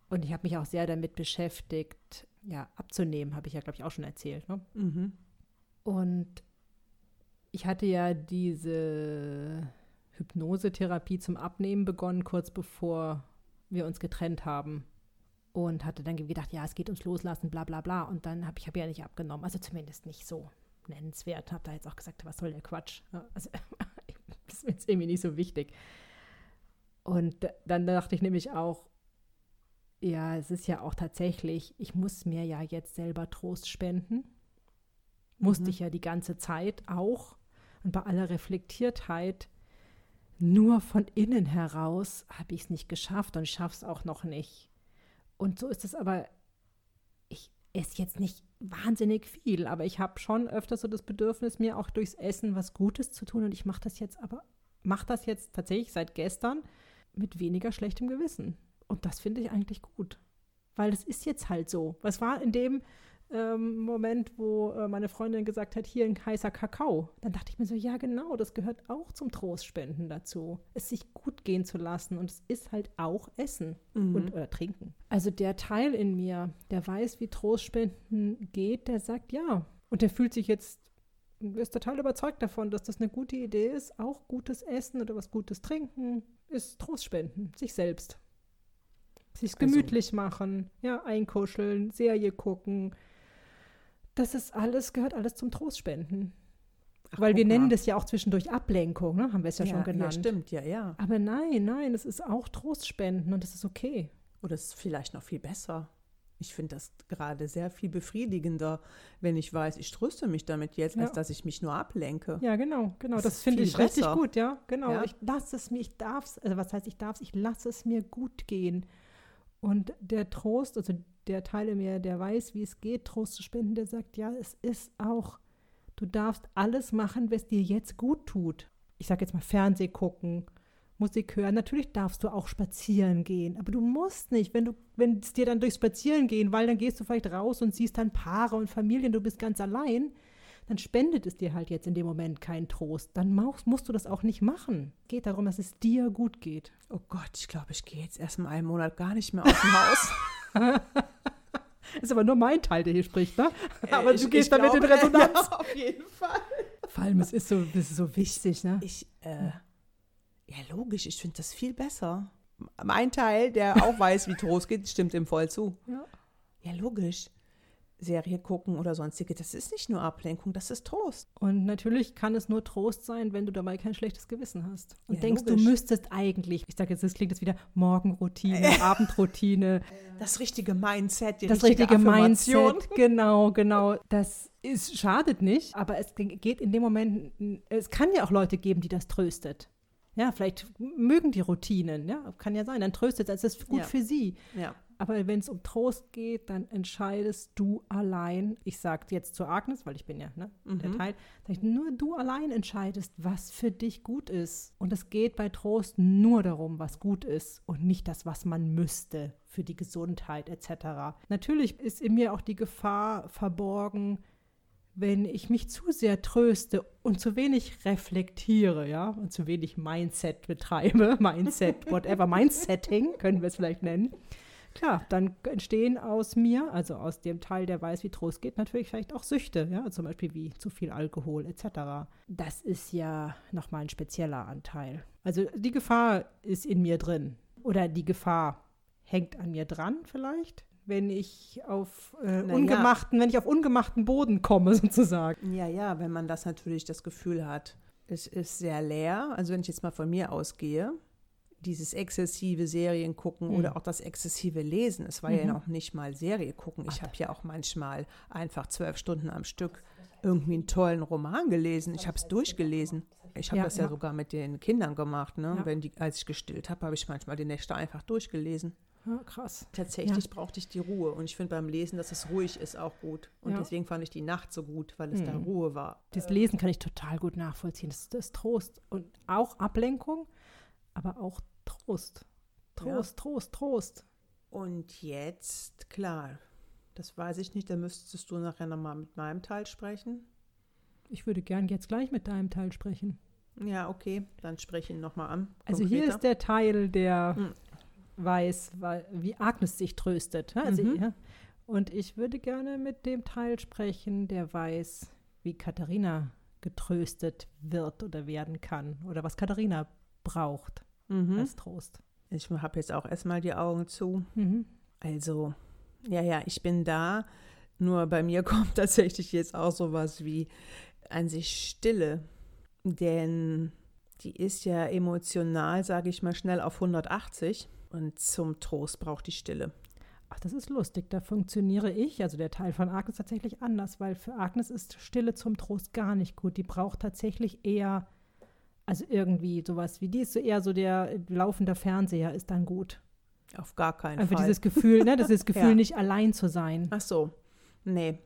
S2: Und ich habe mich auch sehr damit beschäftigt, ja, abzunehmen, habe ich ja, glaube ich, auch schon erzählt. Ne? Mhm. Und ich hatte ja diese Hypnosetherapie zum Abnehmen begonnen, kurz bevor wir uns getrennt haben. Und hatte dann gedacht, ja, es geht ums Loslassen, bla bla bla. Und dann habe ich hab ja nicht abgenommen. Also zumindest nicht so nennenswert. Habe da jetzt auch gesagt, was soll der Quatsch? Also, das ist mir jetzt irgendwie nicht so wichtig. Und dann dachte ich nämlich auch, ja, es ist ja auch tatsächlich, ich muss mir ja jetzt selber Trost spenden. Musste mhm. ich ja die ganze Zeit auch. Und bei aller Reflektiertheit, nur von innen heraus habe ich es nicht geschafft und schaffe es auch noch nicht. Und so ist es aber, ich esse jetzt nicht wahnsinnig viel, aber ich habe schon öfter so das Bedürfnis, mir auch durchs Essen was Gutes zu tun. Und ich mache das jetzt aber, mache das jetzt tatsächlich seit gestern mit weniger schlechtem Gewissen. Und das finde ich eigentlich gut. Weil es ist jetzt halt so. Was war in dem ähm, Moment, wo äh, meine Freundin gesagt hat, hier ein heißer Kakao. Dann dachte ich mir so, ja genau, das gehört auch zum Trostspenden dazu. Es sich gut gehen zu lassen und es ist halt auch Essen mhm. und oder Trinken. Also der Teil in mir, der weiß, wie Trostspenden geht, der sagt ja. Und der fühlt sich jetzt, ist total überzeugt davon, dass das eine gute Idee ist. Auch gutes Essen oder was Gutes trinken ist Trostspenden, sich selbst. Sich also gemütlich also. machen, ja, einkuscheln, Serie gucken, das ist alles, gehört alles zum Trostspenden. Ach, Weil wir nennen mal. das ja auch zwischendurch Ablenkung, ne? haben wir es ja, ja, schon genannt.
S1: Ja, stimmt, ja, ja.
S2: Aber nein, nein, es ist auch Trostspenden und das ist okay.
S1: Oder es ist vielleicht noch viel besser. Ich finde das gerade sehr viel befriedigender, wenn ich weiß, ich tröste mich damit jetzt, ja. als dass ich mich nur ablenke.
S2: Ja, genau, genau. Das, das finde ich besser. richtig gut, ja, genau. Ja. Ich lasse es mir, ich darf es, also was heißt ich darf es, ich lasse es mir gut gehen. Und der Trost, also der Teil in mir, der weiß, wie es geht, Trost zu spenden, der sagt, ja, es ist auch, du darfst alles machen, was dir jetzt gut tut. Ich sage jetzt mal Fernseh gucken, Musik hören. Natürlich darfst du auch spazieren gehen, aber du musst nicht. Wenn du, wenn es dir dann durch Spazieren gehen, weil dann gehst du vielleicht raus und siehst dann Paare und Familien, du bist ganz allein, dann spendet es dir halt jetzt in dem Moment keinen Trost. Dann musst du das auch nicht machen. Geht darum, dass es dir gut geht.
S1: Oh Gott, ich glaube, ich gehe jetzt erst mal einen Monat gar nicht mehr aus dem Haus.
S2: ist aber nur mein Teil, der hier spricht, ne? Äh, aber ich, du gehst damit glaube, in Resonanz. Ja,
S1: auf jeden Fall.
S2: Vor allem, es ist so, es ist so wichtig, ne?
S1: Ich, äh, ja, logisch, ich finde das viel besser. Mein Teil, der auch weiß, wie Trost geht, stimmt ihm voll zu.
S2: Ja.
S1: Ja, logisch. Serie gucken oder sonstige, das ist nicht nur Ablenkung, das ist Trost.
S2: Und natürlich kann es nur Trost sein, wenn du dabei kein schlechtes Gewissen hast. Und ja, denkst, logisch. du müsstest eigentlich, ich sage jetzt, das klingt jetzt wieder Morgenroutine, Abendroutine.
S1: Das richtige Mindset,
S2: die das richtige, richtige Mindset, genau, genau. Das ist, schadet nicht, aber es geht in dem Moment, es kann ja auch Leute geben, die das tröstet. Ja, vielleicht mögen die Routinen, ja, kann ja sein, dann tröstet es, es ist gut
S1: ja.
S2: für sie.
S1: Ja.
S2: Aber wenn es um Trost geht, dann entscheidest du allein. Ich sage jetzt zu Agnes, weil ich bin ja ne, mhm. der Teil, ich, nur du allein entscheidest, was für dich gut ist. Und es geht bei Trost nur darum, was gut ist und nicht das, was man müsste für die Gesundheit etc. Natürlich ist in mir auch die Gefahr verborgen, wenn ich mich zu sehr tröste und zu wenig reflektiere, ja, und zu wenig Mindset betreibe, Mindset, whatever, Mindsetting können wir es vielleicht nennen, Klar, dann entstehen aus mir, also aus dem Teil, der weiß, wie Trost geht, natürlich vielleicht auch Süchte, ja, zum Beispiel wie zu viel Alkohol etc. Das ist ja nochmal ein spezieller Anteil. Also die Gefahr ist in mir drin. Oder die Gefahr hängt an mir dran vielleicht, wenn ich auf äh, ungemachten, ja. wenn ich auf ungemachten Boden komme sozusagen.
S1: Ja, ja, wenn man das natürlich das Gefühl hat, es ist sehr leer. Also wenn ich jetzt mal von mir ausgehe, dieses exzessive Serien gucken mhm. oder auch das exzessive Lesen. Es war mhm. ja noch nicht mal Serie gucken. Ich habe ja auch manchmal einfach zwölf Stunden am Stück irgendwie einen tollen Roman gelesen. Ich habe es durchgelesen. Ich habe ja, das ja, ja, sogar mit den Kindern gemacht. Ne? Ja. Wenn die, als ich gestillt habe, habe ich manchmal die Nächte einfach durchgelesen.
S2: Krass.
S1: Tatsächlich brauchte ich die Ruhe. Und ich finde beim Lesen, dass es ruhig ist, auch gut. Und deswegen fand ich die Nacht so gut, weil es mhm. da Ruhe war.
S2: Das Lesen kann ich total gut nachvollziehen. Das, das ist Trost und auch Ablenkung, aber auch Trost. Trost, ja. Trost, Trost.
S1: Und jetzt, klar, das weiß ich nicht, da müsstest du nachher nochmal mit meinem Teil sprechen.
S2: Ich würde gern jetzt gleich mit deinem Teil sprechen.
S1: Ja, okay, dann spreche ihn nochmal an.
S2: Also hier ist der Teil, der hm. weiß, wie Agnes sich tröstet. Also, mhm. ja. Und ich würde gerne mit dem Teil sprechen, der weiß, wie Katharina getröstet wird oder werden kann oder was Katharina braucht mhm. als Trost.
S1: Ich habe jetzt auch erstmal die Augen zu. Mhm. Also, ja, ja, ich bin da. Nur bei mir kommt tatsächlich jetzt auch sowas wie an sich Stille. Denn die ist ja emotional, sage ich mal, schnell auf 180. Und zum Trost braucht die Stille.
S2: Ach, das ist lustig. Da funktioniere ich, also der Teil von Agnes, tatsächlich anders, weil für Agnes ist Stille zum Trost gar nicht gut. Die braucht tatsächlich eher, also irgendwie sowas wie die ist so eher so der laufende Fernseher ist dann gut.
S1: Auf gar keinen
S2: Einfach
S1: Fall.
S2: dieses Gefühl, ne, das ist das Gefühl, ja. nicht allein zu sein.
S1: Ach so. Nee,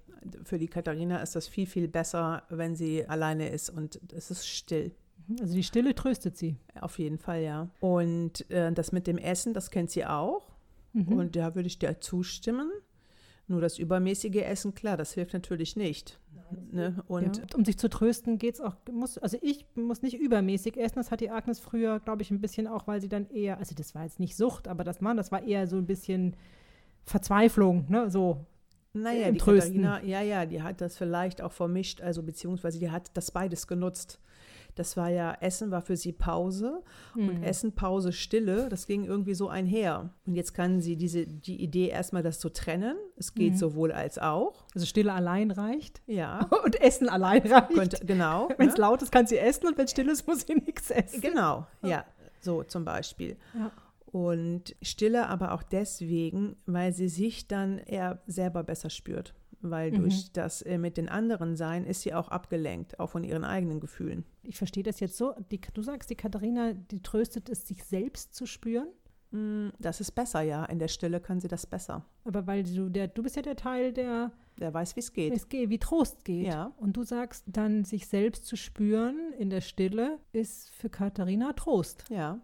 S1: für die Katharina ist das viel, viel besser, wenn sie alleine ist und es ist still.
S2: Also die Stille tröstet sie.
S1: Auf jeden Fall, ja. Und äh, das mit dem Essen, das kennt sie auch. Mhm. Und da würde ich dir zustimmen. Nur das übermäßige Essen, klar, das hilft natürlich nicht. Ne?
S2: Und ja, um sich zu trösten geht es auch, muss, also ich muss nicht übermäßig essen, das hat die Agnes früher, glaube ich, ein bisschen auch, weil sie dann eher, also das war jetzt nicht Sucht, aber das war, das war eher so ein bisschen Verzweiflung, ne? so
S1: naja, die Trösten. Katharina, ja, ja, die hat das vielleicht auch vermischt, also beziehungsweise die hat das beides genutzt. Das war ja, Essen war für sie Pause mhm. und Essen, Pause, Stille, das ging irgendwie so einher. Und jetzt kann sie diese, die Idee erstmal das zu trennen. Es geht mhm. sowohl als auch.
S2: Also Stille allein reicht.
S1: Ja.
S2: Und Essen allein reicht.
S1: Könnte, genau.
S2: Wenn es ne? laut ist, kann sie essen und wenn es still ist, muss sie nichts essen.
S1: Genau, ja. So zum Beispiel. Ja. Und Stille aber auch deswegen, weil sie sich dann eher selber besser spürt weil mhm. durch das äh, mit den anderen sein ist sie auch abgelenkt, auch von ihren eigenen Gefühlen.
S2: Ich verstehe das jetzt so. Die, du sagst, die Katharina, die tröstet es, sich selbst zu spüren.
S1: Mm, das ist besser, ja. In der Stille kann sie das besser.
S2: Aber weil du der, du bist ja der Teil, der
S1: der weiß, wie es geht.
S2: Es geht, wie Trost geht.
S1: Ja.
S2: Und du sagst, dann sich selbst zu spüren in der Stille ist für Katharina Trost.
S1: Ja.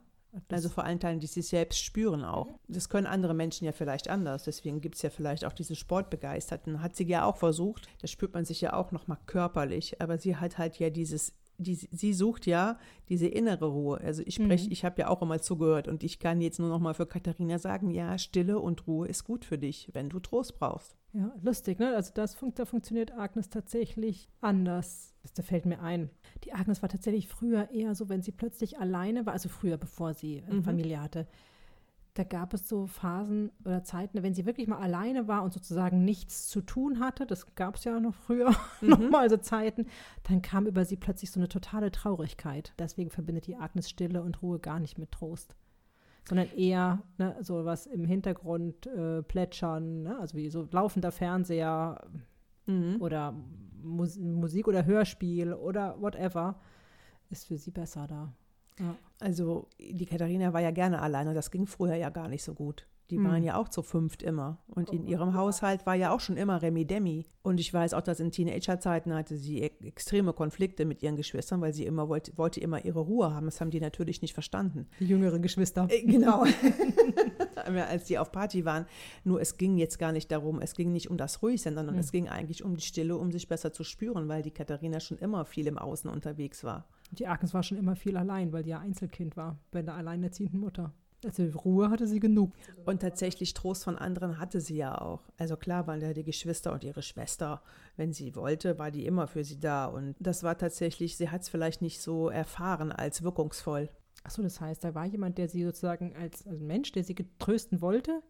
S1: Also vor allen Teilen, die sie selbst spüren auch. Das können andere Menschen ja vielleicht anders. Deswegen gibt es ja vielleicht auch diese Sportbegeisterten. Hat sie ja auch versucht. Da spürt man sich ja auch nochmal körperlich. Aber sie hat halt ja dieses die, sie sucht ja diese innere Ruhe. Also ich spreche, mhm. ich habe ja auch immer zugehört und ich kann jetzt nur noch mal für Katharina sagen, ja, Stille und Ruhe ist gut für dich, wenn du Trost brauchst.
S2: Ja, lustig, ne? Also das da funktioniert Agnes tatsächlich anders. Das fällt mir ein. Die Agnes war tatsächlich früher eher so, wenn sie plötzlich alleine war, also früher, bevor sie eine mhm. Familie hatte. Da gab es so Phasen oder Zeiten, wenn sie wirklich mal alleine war und sozusagen nichts zu tun hatte, das gab es ja noch früher, mhm. nochmal so Zeiten, dann kam über sie plötzlich so eine totale Traurigkeit. Deswegen verbindet die Agnes Stille und Ruhe gar nicht mit Trost sondern eher ne, so was im Hintergrund äh, plätschern, ne? also wie so laufender Fernseher mhm. oder Mus Musik oder Hörspiel oder whatever, ist für sie besser da.
S1: Ja. Also die Katharina war ja gerne alleine, das ging früher ja gar nicht so gut. Die hm. waren ja auch zu fünft immer. Und in ihrem Haushalt war ja auch schon immer Remi Demi. Und ich weiß auch, dass in Teenagerzeiten hatte sie e extreme Konflikte mit ihren Geschwistern, weil sie immer wollte, wollte immer ihre Ruhe haben. Das haben die natürlich nicht verstanden.
S2: Die jüngeren Geschwister.
S1: Äh, genau. Als die auf Party waren. Nur es ging jetzt gar nicht darum, es ging nicht um das Ruhigsein, sondern hm. es ging eigentlich um die Stille, um sich besser zu spüren, weil die Katharina schon immer viel im Außen unterwegs war.
S2: Die Agnes war schon immer viel allein, weil die ja Einzelkind war, bei der alleinerziehenden Mutter. Also Ruhe hatte sie genug.
S1: Und tatsächlich Trost von anderen hatte sie ja auch. Also klar waren ja die Geschwister und ihre Schwester, wenn sie wollte, war die immer für sie da. Und das war tatsächlich, sie hat es vielleicht nicht so erfahren als wirkungsvoll.
S2: Achso, das heißt, da war jemand, der sie sozusagen als, als Mensch, der sie getrösten wollte,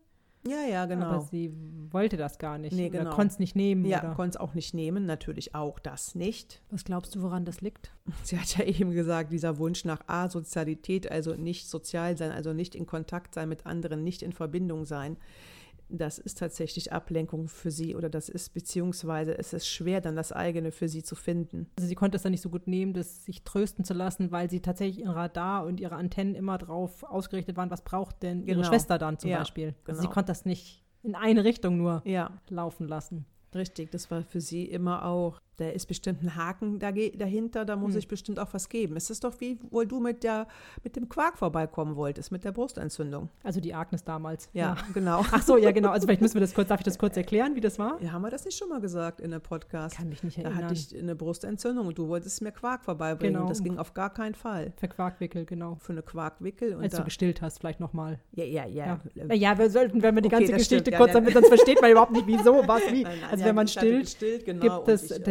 S1: ja, ja, genau.
S2: Aber sie wollte das gar nicht.
S1: Nee, genau.
S2: Konnte es nicht nehmen.
S1: Ja, konnte es auch nicht nehmen. Natürlich auch das nicht.
S2: Was glaubst du, woran das liegt?
S1: Sie hat ja eben gesagt, dieser Wunsch nach Asozialität, also nicht sozial sein, also nicht in Kontakt sein mit anderen, nicht in Verbindung sein das ist tatsächlich Ablenkung für sie oder das ist, beziehungsweise es ist schwer, dann das eigene für sie zu finden.
S2: Also sie konnte es dann nicht so gut nehmen, das sich trösten zu lassen, weil sie tatsächlich ihr Radar und ihre Antennen immer darauf ausgerichtet waren, was braucht denn ihre genau. Schwester dann zum ja, Beispiel. Also genau. sie konnte das nicht in eine Richtung nur ja. laufen lassen.
S1: Richtig, das war für sie immer auch da ist bestimmt ein Haken dahinter, da muss hm. ich bestimmt auch was geben. Es ist doch wie wohl du mit, der, mit dem Quark vorbeikommen wolltest, mit der Brustentzündung.
S2: Also die Agnes damals.
S1: Ja, ja. genau.
S2: Ach so, ja, genau. Also vielleicht müssen wir das kurz, darf ich das kurz erklären, wie das war?
S1: Ja, haben wir das nicht schon mal gesagt in der Podcast?
S2: Kann mich nicht erinnern.
S1: Da hatte ich eine Brustentzündung und du wolltest mir Quark vorbeibringen. Genau. Das ging auf gar keinen Fall.
S2: Für Quarkwickel, genau.
S1: Für eine Quarkwickel.
S2: Und Als du gestillt hast, vielleicht nochmal.
S1: Ja, ja, ja.
S2: Ja, ja wir sollten, wenn wir die ganze okay, Geschichte stimmt. kurz, ja, damit sonst versteht man überhaupt nicht, wieso, was, wie. Nein, nein, also wenn man stillt,
S1: gestillt, genau,
S2: gibt es,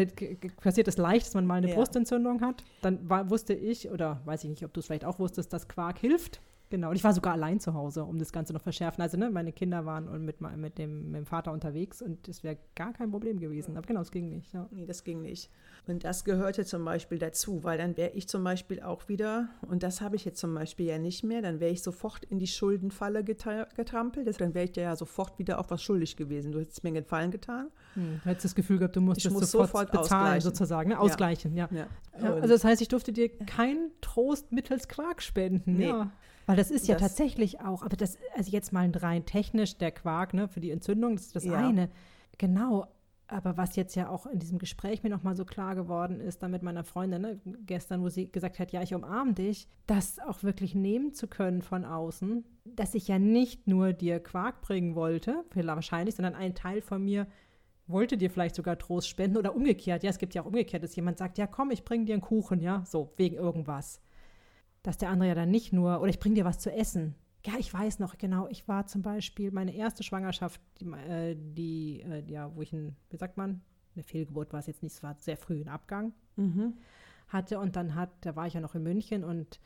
S2: passiert es leicht, dass man mal eine ja. Brustentzündung hat. Dann war, wusste ich, oder weiß ich nicht, ob du es vielleicht auch wusstest, dass Quark hilft. Genau, und ich war sogar allein zu Hause, um das Ganze noch verschärfen. Also, ne, meine Kinder waren mit, mit, dem, mit dem Vater unterwegs und es wäre gar kein Problem gewesen. Aber genau, es ging nicht. Ja.
S1: Nee, das ging nicht. Und das gehörte zum Beispiel dazu, weil dann wäre ich zum Beispiel auch wieder, und das habe ich jetzt zum Beispiel ja nicht mehr, dann wäre ich sofort in die Schuldenfalle getrampelt. Das, dann wäre ich dir ja sofort wieder auf was schuldig gewesen. Du hättest mir einen Gefallen getan.
S2: Hm, du hättest das Gefühl gehabt, du musst ich muss sofort, sofort bezahlen, sozusagen. Ne? Ausgleichen, ja. ja. ja. Also, das heißt, ich durfte dir keinen Trost mittels Quark spenden. Nee. Ja. Weil das ist ja das, tatsächlich auch, aber das, also jetzt mal rein technisch, der Quark, ne, für die Entzündung, das ist das ja. eine. Genau. Aber was jetzt ja auch in diesem Gespräch mir nochmal so klar geworden ist, dann mit meiner Freundin ne, gestern, wo sie gesagt hat, ja, ich umarme dich, das auch wirklich nehmen zu können von außen, dass ich ja nicht nur dir Quark bringen wollte, wahrscheinlich, sondern ein Teil von mir wollte dir vielleicht sogar Trost spenden oder umgekehrt. Ja, es gibt ja auch umgekehrt, dass jemand sagt, ja, komm, ich bringe dir einen Kuchen, ja, so, wegen irgendwas dass der andere ja dann nicht nur, oder ich bringe dir was zu essen. Ja, ich weiß noch, genau, ich war zum Beispiel meine erste Schwangerschaft, die, äh, die äh, ja, wo ich ein, wie sagt man, eine Fehlgeburt war es jetzt nicht, es war sehr früh ein Abgang mhm. hatte und dann hat, da war ich ja noch in München und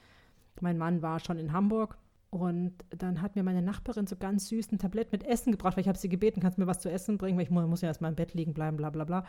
S2: mein Mann war schon in Hamburg und dann hat mir meine Nachbarin so ganz süß ein Tablett mit Essen gebracht, weil ich habe sie gebeten, kannst du mir was zu essen bringen, weil ich muss, muss ja erstmal im Bett liegen bleiben, bla bla bla.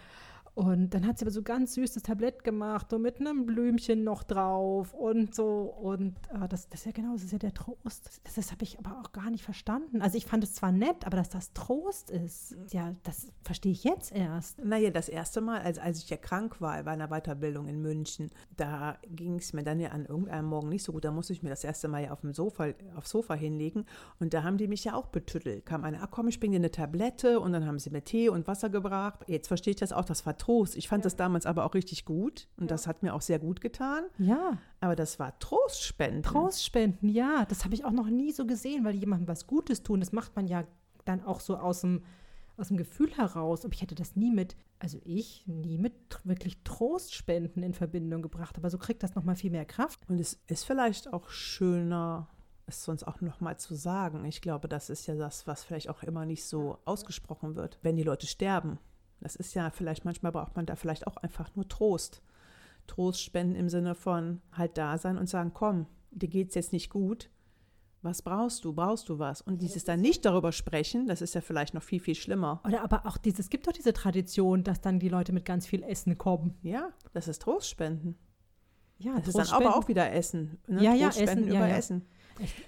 S2: Und dann hat sie aber so ganz süßes Tablett gemacht, so mit einem Blümchen noch drauf und so. Und äh, das, das ist ja genau, das ist ja der Trost. Das, das habe ich aber auch gar nicht verstanden. Also ich fand es zwar nett, aber dass das Trost ist, ja, das verstehe ich jetzt erst.
S1: Naja, das erste Mal, als, als ich ja krank war bei einer Weiterbildung in München, da ging es mir dann ja an irgendeinem Morgen nicht so gut. Da musste ich mir das erste Mal ja auf dem Sofa, aufs Sofa hinlegen. Und da haben die mich ja auch betüttelt. Kam eine, ach komm, ich bringe dir eine Tablette und dann haben sie mir Tee und Wasser gebracht. Jetzt verstehe ich das auch, das war Trost. Ich fand ja. das damals aber auch richtig gut und ja. das hat mir auch sehr gut getan.
S2: Ja.
S1: Aber das war Trostspenden.
S2: Trostspenden, ja. Das habe ich auch noch nie so gesehen, weil jemandem was Gutes tun, das macht man ja dann auch so aus dem, aus dem Gefühl heraus. Aber ich hätte das nie mit, also ich nie mit wirklich Trostspenden in Verbindung gebracht. Aber so kriegt das nochmal viel mehr Kraft.
S1: Und es ist vielleicht auch schöner, es sonst auch nochmal zu sagen. Ich glaube, das ist ja das, was vielleicht auch immer nicht so ausgesprochen wird, wenn die Leute sterben. Das ist ja vielleicht, manchmal braucht man da vielleicht auch einfach nur Trost. Trost spenden im Sinne von halt da sein und sagen, komm, dir geht's jetzt nicht gut. Was brauchst du? Brauchst du was? Und dieses dann nicht darüber sprechen, das ist ja vielleicht noch viel, viel schlimmer.
S2: Oder aber auch dieses, es gibt doch diese Tradition, dass dann die Leute mit ganz viel Essen kommen.
S1: Ja, das ist Trostspenden.
S2: Ja,
S1: das ist dann aber auch wieder Essen.
S2: Ne? Ja, ja, Essen,
S1: über ja, ja. Essen.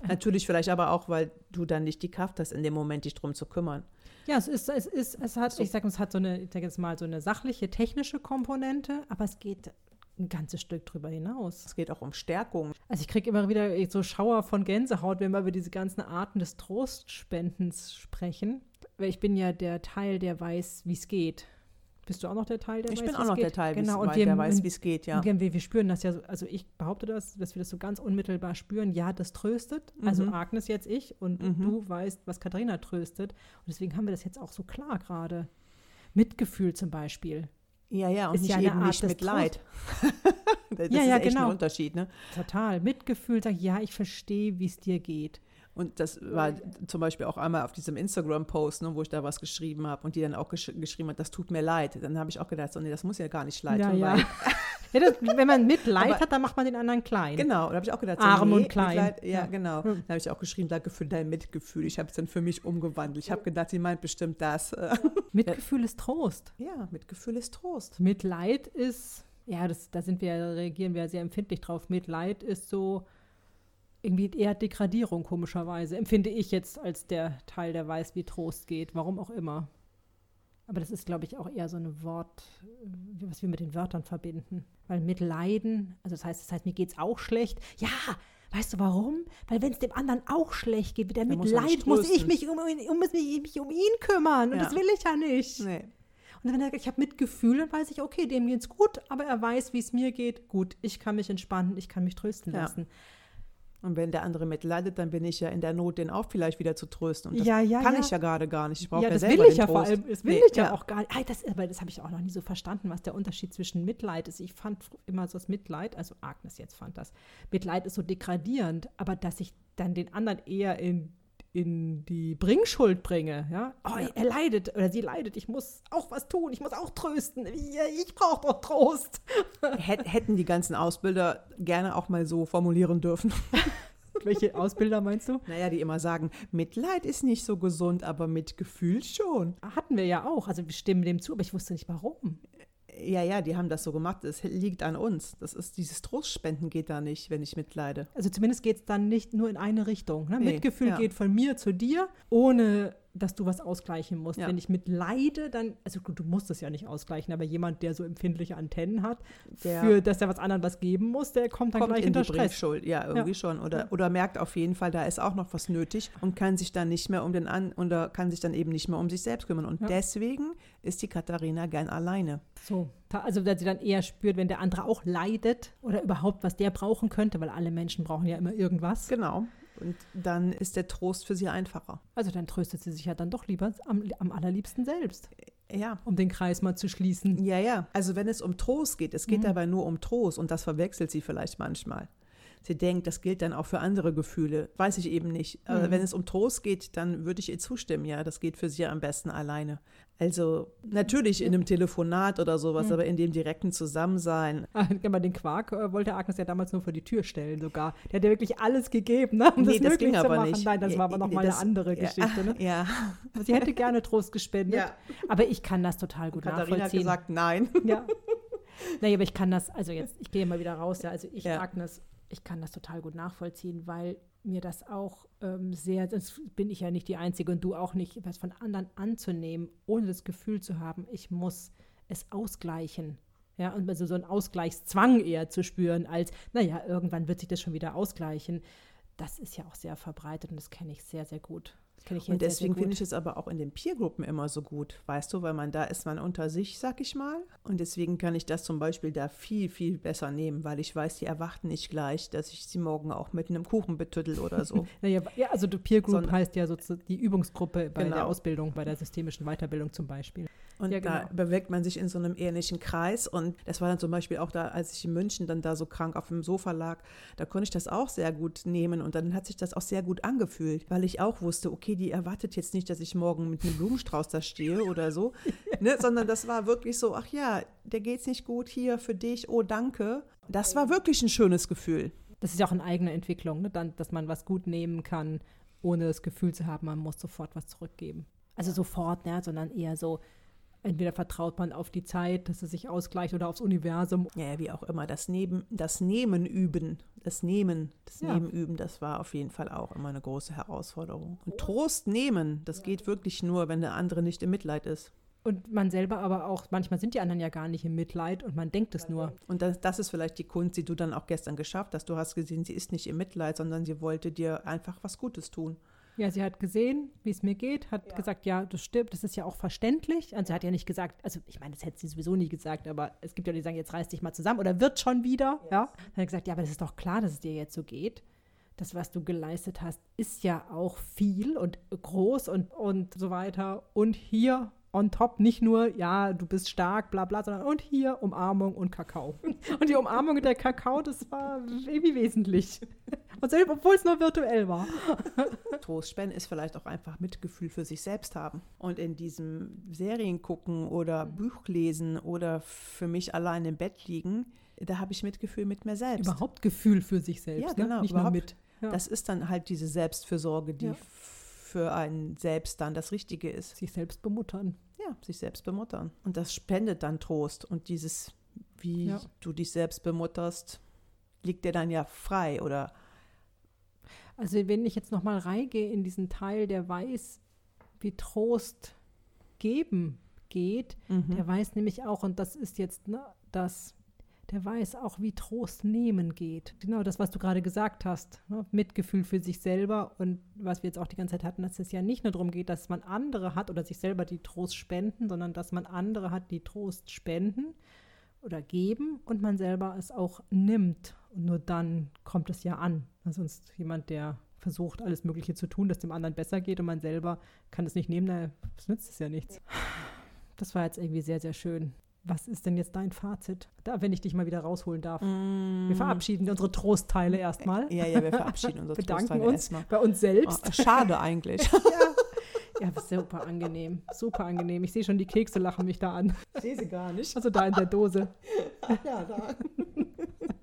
S1: Natürlich vielleicht aber auch, weil du dann nicht die Kraft hast, in dem Moment dich drum zu kümmern.
S2: Ja, es ist, es ist, es hat, so. ich sage, es hat so eine, ich sage jetzt mal, so eine sachliche, technische Komponente, aber es geht ein ganzes Stück drüber hinaus.
S1: Es geht auch um Stärkung.
S2: Also ich kriege immer wieder so Schauer von Gänsehaut, wenn wir über diese ganzen Arten des Trostspendens sprechen. Weil ich bin ja der Teil, der weiß, wie es geht. Bist du auch noch der Teil, der
S1: ich
S2: weiß,
S1: wie es geht? Ich bin auch noch der Teil,
S2: genau,
S1: und wir, der weiß, wie es geht, ja.
S2: Wir, wir, spüren das ja, so, also ich behaupte das, dass wir das so ganz unmittelbar spüren. Ja, das tröstet. Also mhm. Also Agnes jetzt ich und mhm. du weißt, was Katharina tröstet. Und deswegen haben wir das jetzt auch so klar gerade. Mitgefühl zum Beispiel.
S1: Ja, ja, und ist nicht ja eben nicht Mitleid.
S2: das ja, ist ja,
S1: echt
S2: genau.
S1: ein Unterschied, ne?
S2: Total. Mitgefühl sagt, ja, ich verstehe, wie es dir geht.
S1: Und das war zum Beispiel auch einmal auf diesem Instagram-Post, ne, wo ich da was geschrieben habe und die dann auch gesch geschrieben hat, das tut mir leid. Dann habe ich auch gedacht, so, nee, das muss ja gar nicht leid
S2: ja, tun. Ja. ja das, wenn man Mitleid Aber, hat, dann macht man den anderen klein.
S1: Genau, da habe ich auch gedacht,
S2: so, arm nee, und klein. Mitleid,
S1: ja, genau. Hm. Da habe ich auch geschrieben, danke für dein Mitgefühl. Ich habe es dann für mich umgewandelt. Ich habe gedacht, sie meint bestimmt das.
S2: Mitgefühl ist Trost.
S1: Ja, Mitgefühl ist Trost.
S2: Mitleid ist, ja, das, da sind wir, reagieren wir sehr empfindlich drauf. Mitleid ist so, irgendwie eher Degradierung, komischerweise. Empfinde ich jetzt als der Teil, der weiß, wie Trost geht. Warum auch immer. Aber das ist, glaube ich, auch eher so ein Wort, äh, was wir mit den Wörtern verbinden. Weil mit Leiden, also das heißt, das heißt, mir geht es auch schlecht. Ja, weißt du warum? Weil wenn es dem anderen auch schlecht geht, der mit Leid, muss ich mich um, um, mich, mich um ihn kümmern. Und ja. das will ich ja nicht. Nee. Und wenn er sagt, ich habe Mitgefühl, dann weiß ich, okay, dem geht es gut, aber er weiß, wie es mir geht. Gut, ich kann mich entspannen, ich kann mich trösten lassen.
S1: Und wenn der andere mitleidet, dann bin ich ja in der Not, den auch vielleicht wieder zu trösten. Und das
S2: ja, ja,
S1: kann
S2: ja.
S1: ich ja gerade gar nicht. Ich brauche
S2: ja, das
S1: selber
S2: will ich
S1: ja
S2: vor allem. Das will nee, ich ja, auch gar nicht. Das, aber das habe ich auch noch nie so verstanden, was der Unterschied zwischen Mitleid ist. Ich fand immer so das Mitleid, also Agnes jetzt fand das, Mitleid ist so degradierend, aber dass ich dann den anderen eher in in die Bringschuld bringe. Ja? Oh, ja. er leidet oder sie leidet, ich muss auch was tun, ich muss auch trösten. Ich brauche doch Trost.
S1: Hätten die ganzen Ausbilder gerne auch mal so formulieren dürfen.
S2: Welche Ausbilder meinst du?
S1: Naja, die immer sagen, Mitleid ist nicht so gesund, aber Mitgefühl schon.
S2: Hatten wir ja auch. Also wir stimmen dem zu, aber ich wusste nicht warum.
S1: Ja, ja, die haben das so gemacht. Es liegt an uns. Das ist dieses Trostspenden geht da nicht, wenn ich mitleide.
S2: Also zumindest geht es dann nicht nur in eine Richtung. Ne? Nee, Mitgefühl ja. geht von mir zu dir, ohne dass du was ausgleichen musst. Ja. Wenn ich mitleide, dann, also du musst es ja nicht ausgleichen, aber jemand, der so empfindliche Antennen hat, der für dass er was anderem was geben muss, der kommt dann kommt gleich in unter die Stress.
S1: Schuld. Ja, irgendwie ja. schon. Oder, oder merkt auf jeden Fall, da ist auch noch was nötig und kann sich dann nicht mehr um den an oder kann sich dann eben nicht mehr um sich selbst kümmern. Und deswegen ist die Katharina gern alleine.
S2: So, also dass sie dann eher spürt, wenn der andere auch leidet oder überhaupt was der brauchen könnte, weil alle Menschen brauchen ja immer irgendwas.
S1: Genau. Und dann ist der Trost für sie einfacher.
S2: Also dann tröstet sie sich ja dann doch lieber am, am allerliebsten selbst.
S1: Ja.
S2: Um den Kreis mal zu schließen.
S1: Ja, ja. Also wenn es um Trost geht, es geht mhm. dabei nur um Trost und das verwechselt sie vielleicht manchmal sie denkt, das gilt dann auch für andere Gefühle. Weiß ich eben nicht. Mhm. wenn es um Trost geht, dann würde ich ihr zustimmen. Ja, das geht für sie am besten alleine. Also natürlich in einem Telefonat oder sowas, mhm. aber in dem direkten Zusammensein.
S2: Ah, den Quark äh, wollte Agnes ja damals nur vor die Tür stellen sogar. Der hat ja wirklich alles gegeben, ne, um nee, das, das ging aber machen. nicht. Nein, das war aber noch mal eine andere Geschichte. Ne?
S1: Ja.
S2: Sie hätte gerne Trost gespendet. Ja. Aber ich kann das total gut Katharina nachvollziehen.
S1: hat gesagt, nein.
S2: Ja. Naja, aber ich kann das, also jetzt, ich gehe mal wieder raus, ja, also ich, ja. Agnes, ich kann das total gut nachvollziehen, weil mir das auch ähm, sehr, das bin ich ja nicht die Einzige und du auch nicht, was von anderen anzunehmen, ohne das Gefühl zu haben, ich muss es ausgleichen. Ja, und also so einen Ausgleichszwang eher zu spüren, als, naja, irgendwann wird sich das schon wieder ausgleichen. Das ist ja auch sehr verbreitet und das kenne ich sehr, sehr gut.
S1: Und deswegen finde ich es aber auch in den Peergruppen immer so gut, weißt du, weil man da ist man unter sich, sag ich mal. Und deswegen kann ich das zum Beispiel da viel, viel besser nehmen, weil ich weiß, die erwarten nicht gleich, dass ich sie morgen auch mit einem Kuchen betüttel oder so.
S2: naja, ja, also die Peer Group heißt ja sozusagen die Übungsgruppe bei genau. der Ausbildung, bei der systemischen Weiterbildung zum Beispiel.
S1: Und ja, genau. da bewegt man sich in so einem ähnlichen Kreis. Und das war dann zum Beispiel auch da, als ich in München dann da so krank auf dem Sofa lag, da konnte ich das auch sehr gut nehmen. Und dann hat sich das auch sehr gut angefühlt, weil ich auch wusste, okay, die erwartet jetzt nicht, dass ich morgen mit einem Blumenstrauß da stehe oder so, ne? sondern das war wirklich so, ach ja, der geht's nicht gut hier für dich, oh danke. Das war wirklich ein schönes Gefühl.
S2: Das ist ja auch eine eigene Entwicklung, ne? dann, dass man was gut nehmen kann, ohne das Gefühl zu haben, man muss sofort was zurückgeben. Also sofort, ne? sondern eher so, entweder vertraut man auf die Zeit, dass es sich ausgleicht oder aufs Universum.
S1: Ja, wie auch immer. Das, Neben, das Nehmen üben, das Nehmen, das ja. Nebenüben, das war auf jeden Fall auch immer eine große Herausforderung. Und Trost nehmen, das geht wirklich nur, wenn der andere nicht im Mitleid ist.
S2: Und man selber aber auch, manchmal sind die anderen ja gar nicht im Mitleid und man denkt es nur.
S1: Und das, das, ist vielleicht die Kunst, die du dann auch gestern geschafft hast. Du hast gesehen, sie ist nicht im Mitleid, sondern sie wollte dir einfach was Gutes tun.
S2: Ja, sie hat gesehen, wie es mir geht, hat ja. gesagt, ja, das stimmt, das ist ja auch verständlich. Also sie hat ja nicht gesagt, also ich meine, das hätte sie sowieso nie gesagt, aber es gibt ja die, die sagen, jetzt reiß dich mal zusammen oder wird schon wieder, yes. ja. Dann hat er gesagt, ja, aber das ist doch klar, dass es dir jetzt so geht. Das, was du geleistet hast, ist ja auch viel und groß und, und so weiter. Und hier on top nicht nur, ja, du bist stark, bla bla, sondern und hier Umarmung und Kakao. Und die Umarmung und der Kakao, das war irgendwie wesentlich. Und selbst, obwohl es nur virtuell war.
S1: Trostspenden ist vielleicht auch einfach Mitgefühl für sich selbst haben. Und in diesem Serien gucken oder Buch lesen oder für mich allein im Bett liegen, da habe ich Mitgefühl mit mir selbst.
S2: Überhaupt Gefühl für sich selbst. Ja, ne? genau. Ne? Nicht nur mit.
S1: Ja. Das ist dann halt diese Selbstfürsorge, die ja. für einen selbst dann das Richtige ist.
S2: Sich selbst bemuttern
S1: ja, sich selbst bemuttern. Und das spendet dann Trost. Und dieses, wie ja. du dich selbst bemutterst, liegt dir dann ja frei oder.
S2: Also wenn ich jetzt nochmal reingehe in diesen Teil, der weiß, wie Trost geben geht, mhm. der weiß nämlich auch, und das ist jetzt ne, das der weiß auch, wie Trost nehmen geht. Genau das, was du gerade gesagt hast. Ne? Mitgefühl für sich selber und was wir jetzt auch die ganze Zeit hatten, dass es ja nicht nur darum geht, dass man andere hat oder sich selber die Trost spenden, sondern dass man andere hat, die Trost spenden oder geben und man selber es auch nimmt. Und nur dann kommt es ja an. Also sonst jemand, der versucht, alles Mögliche zu tun, dass dem anderen besser geht und man selber kann es nicht nehmen, das nützt es ja nichts. Das war jetzt irgendwie sehr, sehr schön Was ist denn jetzt dein Fazit? Da, wenn ich dich mal wieder rausholen darf. Mm. Wir verabschieden unsere Trostteile erstmal.
S1: Ja, ja, wir verabschieden unsere
S2: Bedanken Trostteile uns erstmal. bei uns selbst.
S1: Oh, schade eigentlich.
S2: ja. ja, super angenehm. Super angenehm. Ich sehe schon, die Kekse lachen mich da an.
S1: Ich sehe sie gar nicht.
S2: Also da in der Dose. ja, da.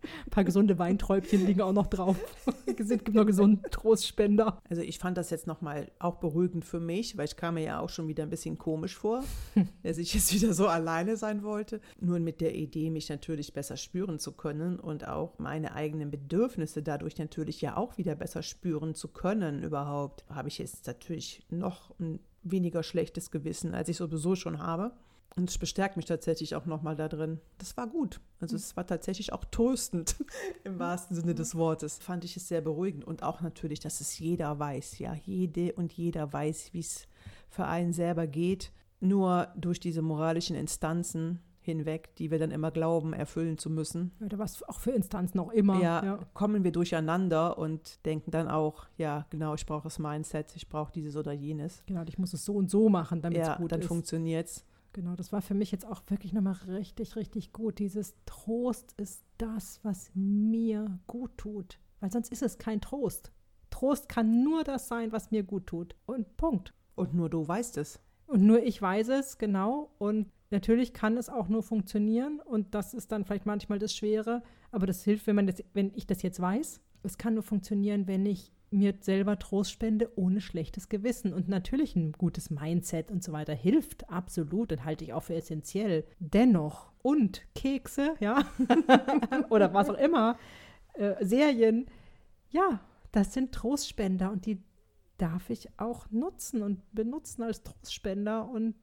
S2: Ein paar gesunde Weinträubchen liegen auch noch drauf. Es gibt noch gesunden Trostspender.
S1: Also ich fand das jetzt nochmal auch beruhigend für mich, weil ich kam mir ja auch schon wieder ein bisschen komisch vor, dass ich jetzt wieder so alleine sein wollte. Nur mit der Idee, mich natürlich besser spüren zu können und auch meine eigenen Bedürfnisse dadurch natürlich ja auch wieder besser spüren zu können überhaupt, habe ich jetzt natürlich noch ein weniger schlechtes Gewissen, als ich sowieso schon habe. Und es bestärkt mich tatsächlich auch nochmal da drin. Das war gut. Also es war tatsächlich auch tröstend im wahrsten Sinne des Wortes. Fand ich es sehr beruhigend. Und auch natürlich, dass es jeder weiß. Ja, jede und jeder weiß, wie es für einen selber geht. Nur durch diese moralischen Instanzen hinweg, die wir dann immer glauben, erfüllen zu müssen.
S2: Oder was auch für Instanzen auch immer.
S1: Ja, ja, kommen wir durcheinander und denken dann auch, ja, genau, ich brauche das Mindset, ich brauche dieses oder jenes.
S2: Genau, ich muss es so und so machen, damit
S1: ja,
S2: es gut
S1: dann
S2: ist.
S1: dann funktioniert es.
S2: Genau, das war für mich jetzt auch wirklich nochmal richtig, richtig gut. Dieses Trost ist das, was mir gut tut. Weil sonst ist es kein Trost. Trost kann nur das sein, was mir gut tut. Und Punkt.
S1: Und nur du weißt es.
S2: Und nur ich weiß es, genau. Und natürlich kann es auch nur funktionieren. Und das ist dann vielleicht manchmal das Schwere. Aber das hilft, wenn man das, wenn ich das jetzt weiß. Es kann nur funktionieren, wenn ich mir selber Trost spende ohne schlechtes Gewissen. Und natürlich ein gutes Mindset und so weiter hilft absolut und halte ich auch für essentiell. Dennoch und Kekse, ja, oder was auch immer, äh, Serien, ja, das sind Trostspender und die darf ich auch nutzen und benutzen als Trostspender und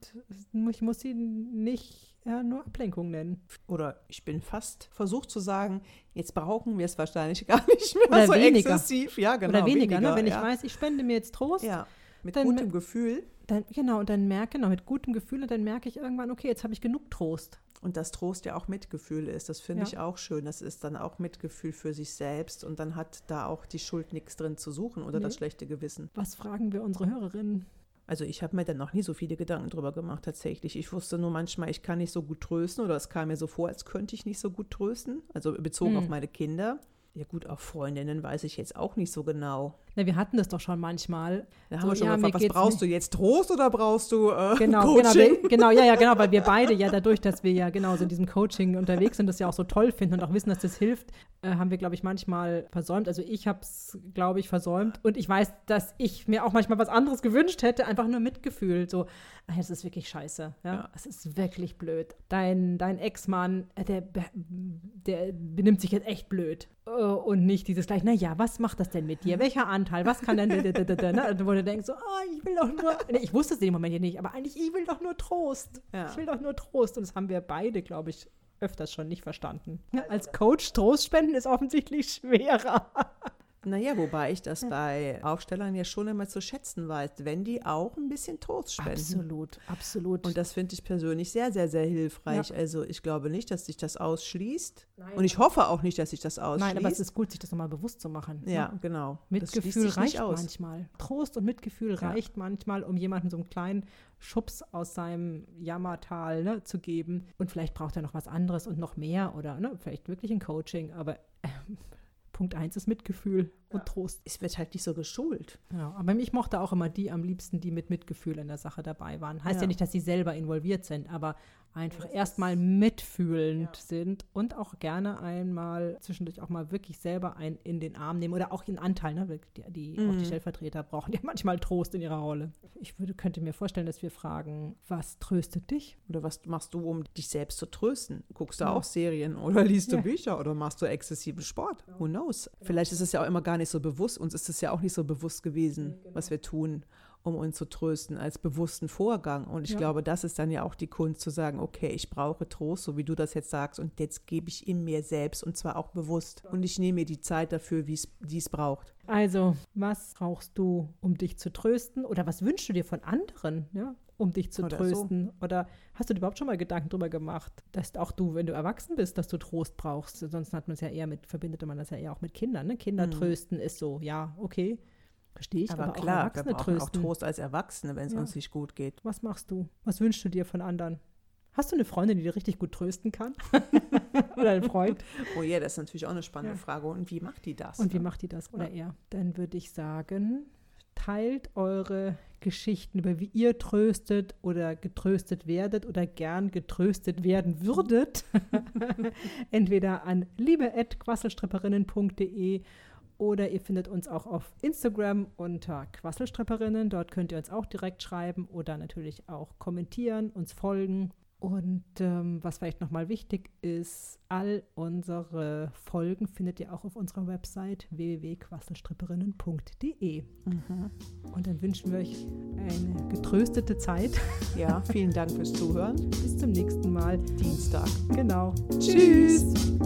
S2: ich muss sie nicht ja, nur Ablenkung nennen.
S1: Oder ich bin fast versucht zu sagen, jetzt brauchen wir es wahrscheinlich gar nicht mehr
S2: Oder
S1: so
S2: weniger.
S1: exzessiv. Ja, genau.
S2: Oder weniger, weniger ne? wenn ja. ich weiß, ich spende mir jetzt Trost.
S1: Ja, mit dann, gutem Gefühl.
S2: Dann, genau, und dann merke, genau, mit gutem Gefühl und dann merke ich irgendwann, okay, jetzt habe ich genug Trost.
S1: Und dass Trost ja auch Mitgefühl ist, das finde ja. ich auch schön. Das ist dann auch Mitgefühl für sich selbst und dann hat da auch die Schuld nichts drin zu suchen oder nee. das schlechte Gewissen.
S2: Was fragen wir unsere Hörerinnen?
S1: Also ich habe mir dann noch nie so viele Gedanken drüber gemacht tatsächlich. Ich wusste nur manchmal, ich kann nicht so gut trösten oder es kam mir so vor, als könnte ich nicht so gut trösten. Also bezogen hm. auf meine Kinder. Ja gut, auf Freundinnen weiß ich jetzt auch nicht so genau.
S2: Na, wir hatten das doch schon manchmal.
S1: Da haben so, wir schon ja, gefragt, was brauchst du jetzt Trost oder brauchst du äh,
S2: genau,
S1: Coaching?
S2: Genau, wir, genau, ja, ja, genau, weil wir beide ja dadurch, dass wir ja genau so in diesem Coaching unterwegs sind, das ja auch so toll finden und auch wissen, dass das hilft, äh, haben wir, glaube ich, manchmal versäumt. Also ich habe es, glaube ich, versäumt und ich weiß, dass ich mir auch manchmal was anderes gewünscht hätte, einfach nur Mitgefühl. So, es ist wirklich scheiße, ja, es ist wirklich blöd. Dein, dein Ex-Mann, äh, der, der benimmt sich jetzt echt blöd äh, und nicht dieses gleich, naja, was macht das denn mit dir? Welcher Anteil? Was kann denn, ne? wo du denkst, so, oh, ich will doch nur, nee, ich wusste es in dem Moment ja nicht, aber eigentlich, ich will doch nur Trost. Ja. Ich will doch nur Trost. Und das haben wir beide, glaube ich, öfters schon nicht verstanden. Als Coach Trost spenden ist offensichtlich schwerer.
S1: Naja, wobei ich das bei Aufstellern ja schon immer zu schätzen weiß, wenn die auch ein bisschen Trost spenden.
S2: Absolut, absolut.
S1: Und das finde ich persönlich sehr, sehr, sehr hilfreich. Ja. Also ich glaube nicht, dass sich das ausschließt. Nein, Und ich hoffe auch nicht, dass sich das ausschließt. Nein,
S2: aber es ist gut, sich das nochmal bewusst zu machen.
S1: Ja, ja. genau.
S2: Mitgefühl reicht manchmal. Trost und Mitgefühl ja. reicht manchmal, um jemanden so einen kleinen Schubs aus seinem Jammertal ne, zu geben. Und vielleicht braucht er noch was anderes und noch mehr oder ne, vielleicht wirklich ein Coaching. Aber äh, Punkt eins ist Mitgefühl und Trost.
S1: Es wird halt nicht so geschult.
S2: Ja, aber ich mochte auch immer die am liebsten, die mit Mitgefühl in der Sache dabei waren. Heißt ja, ja nicht, dass sie selber involviert sind, aber einfach erstmal mitfühlend ja. sind und auch gerne einmal zwischendurch auch mal wirklich selber einen in den Arm nehmen oder auch in Anteil, ne? Die, die mhm. auch die Stellvertreter brauchen ja manchmal Trost in ihrer Rolle. Ich würde, könnte mir vorstellen, dass wir fragen, was tröstet dich?
S1: Oder was machst du, um dich selbst zu trösten? Guckst du ja. auch Serien oder liest du ja. Bücher oder machst du exzessiven Sport? Who knows? Vielleicht ist es ja auch immer gar nicht so bewusst. Uns ist es ja auch nicht so bewusst gewesen, genau. was wir tun um uns zu trösten, als bewussten Vorgang. Und ich ja. glaube, das ist dann ja auch die Kunst zu sagen, okay, ich brauche Trost, so wie du das jetzt sagst, und jetzt gebe ich in mir selbst und zwar auch bewusst. Und ich nehme mir die Zeit dafür, wie es braucht.
S2: Also, was brauchst du, um dich zu trösten? Oder was wünschst du dir von anderen, ja? um dich zu Oder trösten? So. Oder hast du dir überhaupt schon mal Gedanken darüber gemacht, dass auch du, wenn du erwachsen bist, dass du Trost brauchst? Sonst hat man es ja eher mit, verbindet man das ja eher auch mit Kindern. Ne? Kinder mhm. trösten ist so, ja, okay. Verstehe ich,
S1: aber, aber klar, auch Erwachsene wir brauchen trösten. auch Trost als Erwachsene, wenn es ja. uns nicht gut geht.
S2: Was machst du? Was wünschst du dir von anderen? Hast du eine Freundin, die dir richtig gut trösten kann? Oder ein Freund?
S1: Oh ja, das ist natürlich auch eine spannende ja. Frage. Und wie macht die das?
S2: Und wie macht die das? Oder ja. er? Dann würde ich sagen, teilt eure Geschichten über wie ihr tröstet oder getröstet werdet oder gern getröstet werden würdet. Entweder an liebe.quasselstripperinnen.de oder ihr findet uns auch auf Instagram unter Quasselstripperinnen. Dort könnt ihr uns auch direkt schreiben oder natürlich auch kommentieren, uns folgen und ähm, was vielleicht nochmal wichtig ist, all unsere Folgen findet ihr auch auf unserer Website www.quasselstripperinnen.de. Mhm. Und dann wünschen wir euch eine getröstete Zeit.
S1: Ja, vielen Dank fürs Zuhören.
S2: Bis zum nächsten Mal.
S1: Dienstag.
S2: Genau. Tschüss. Tschüss.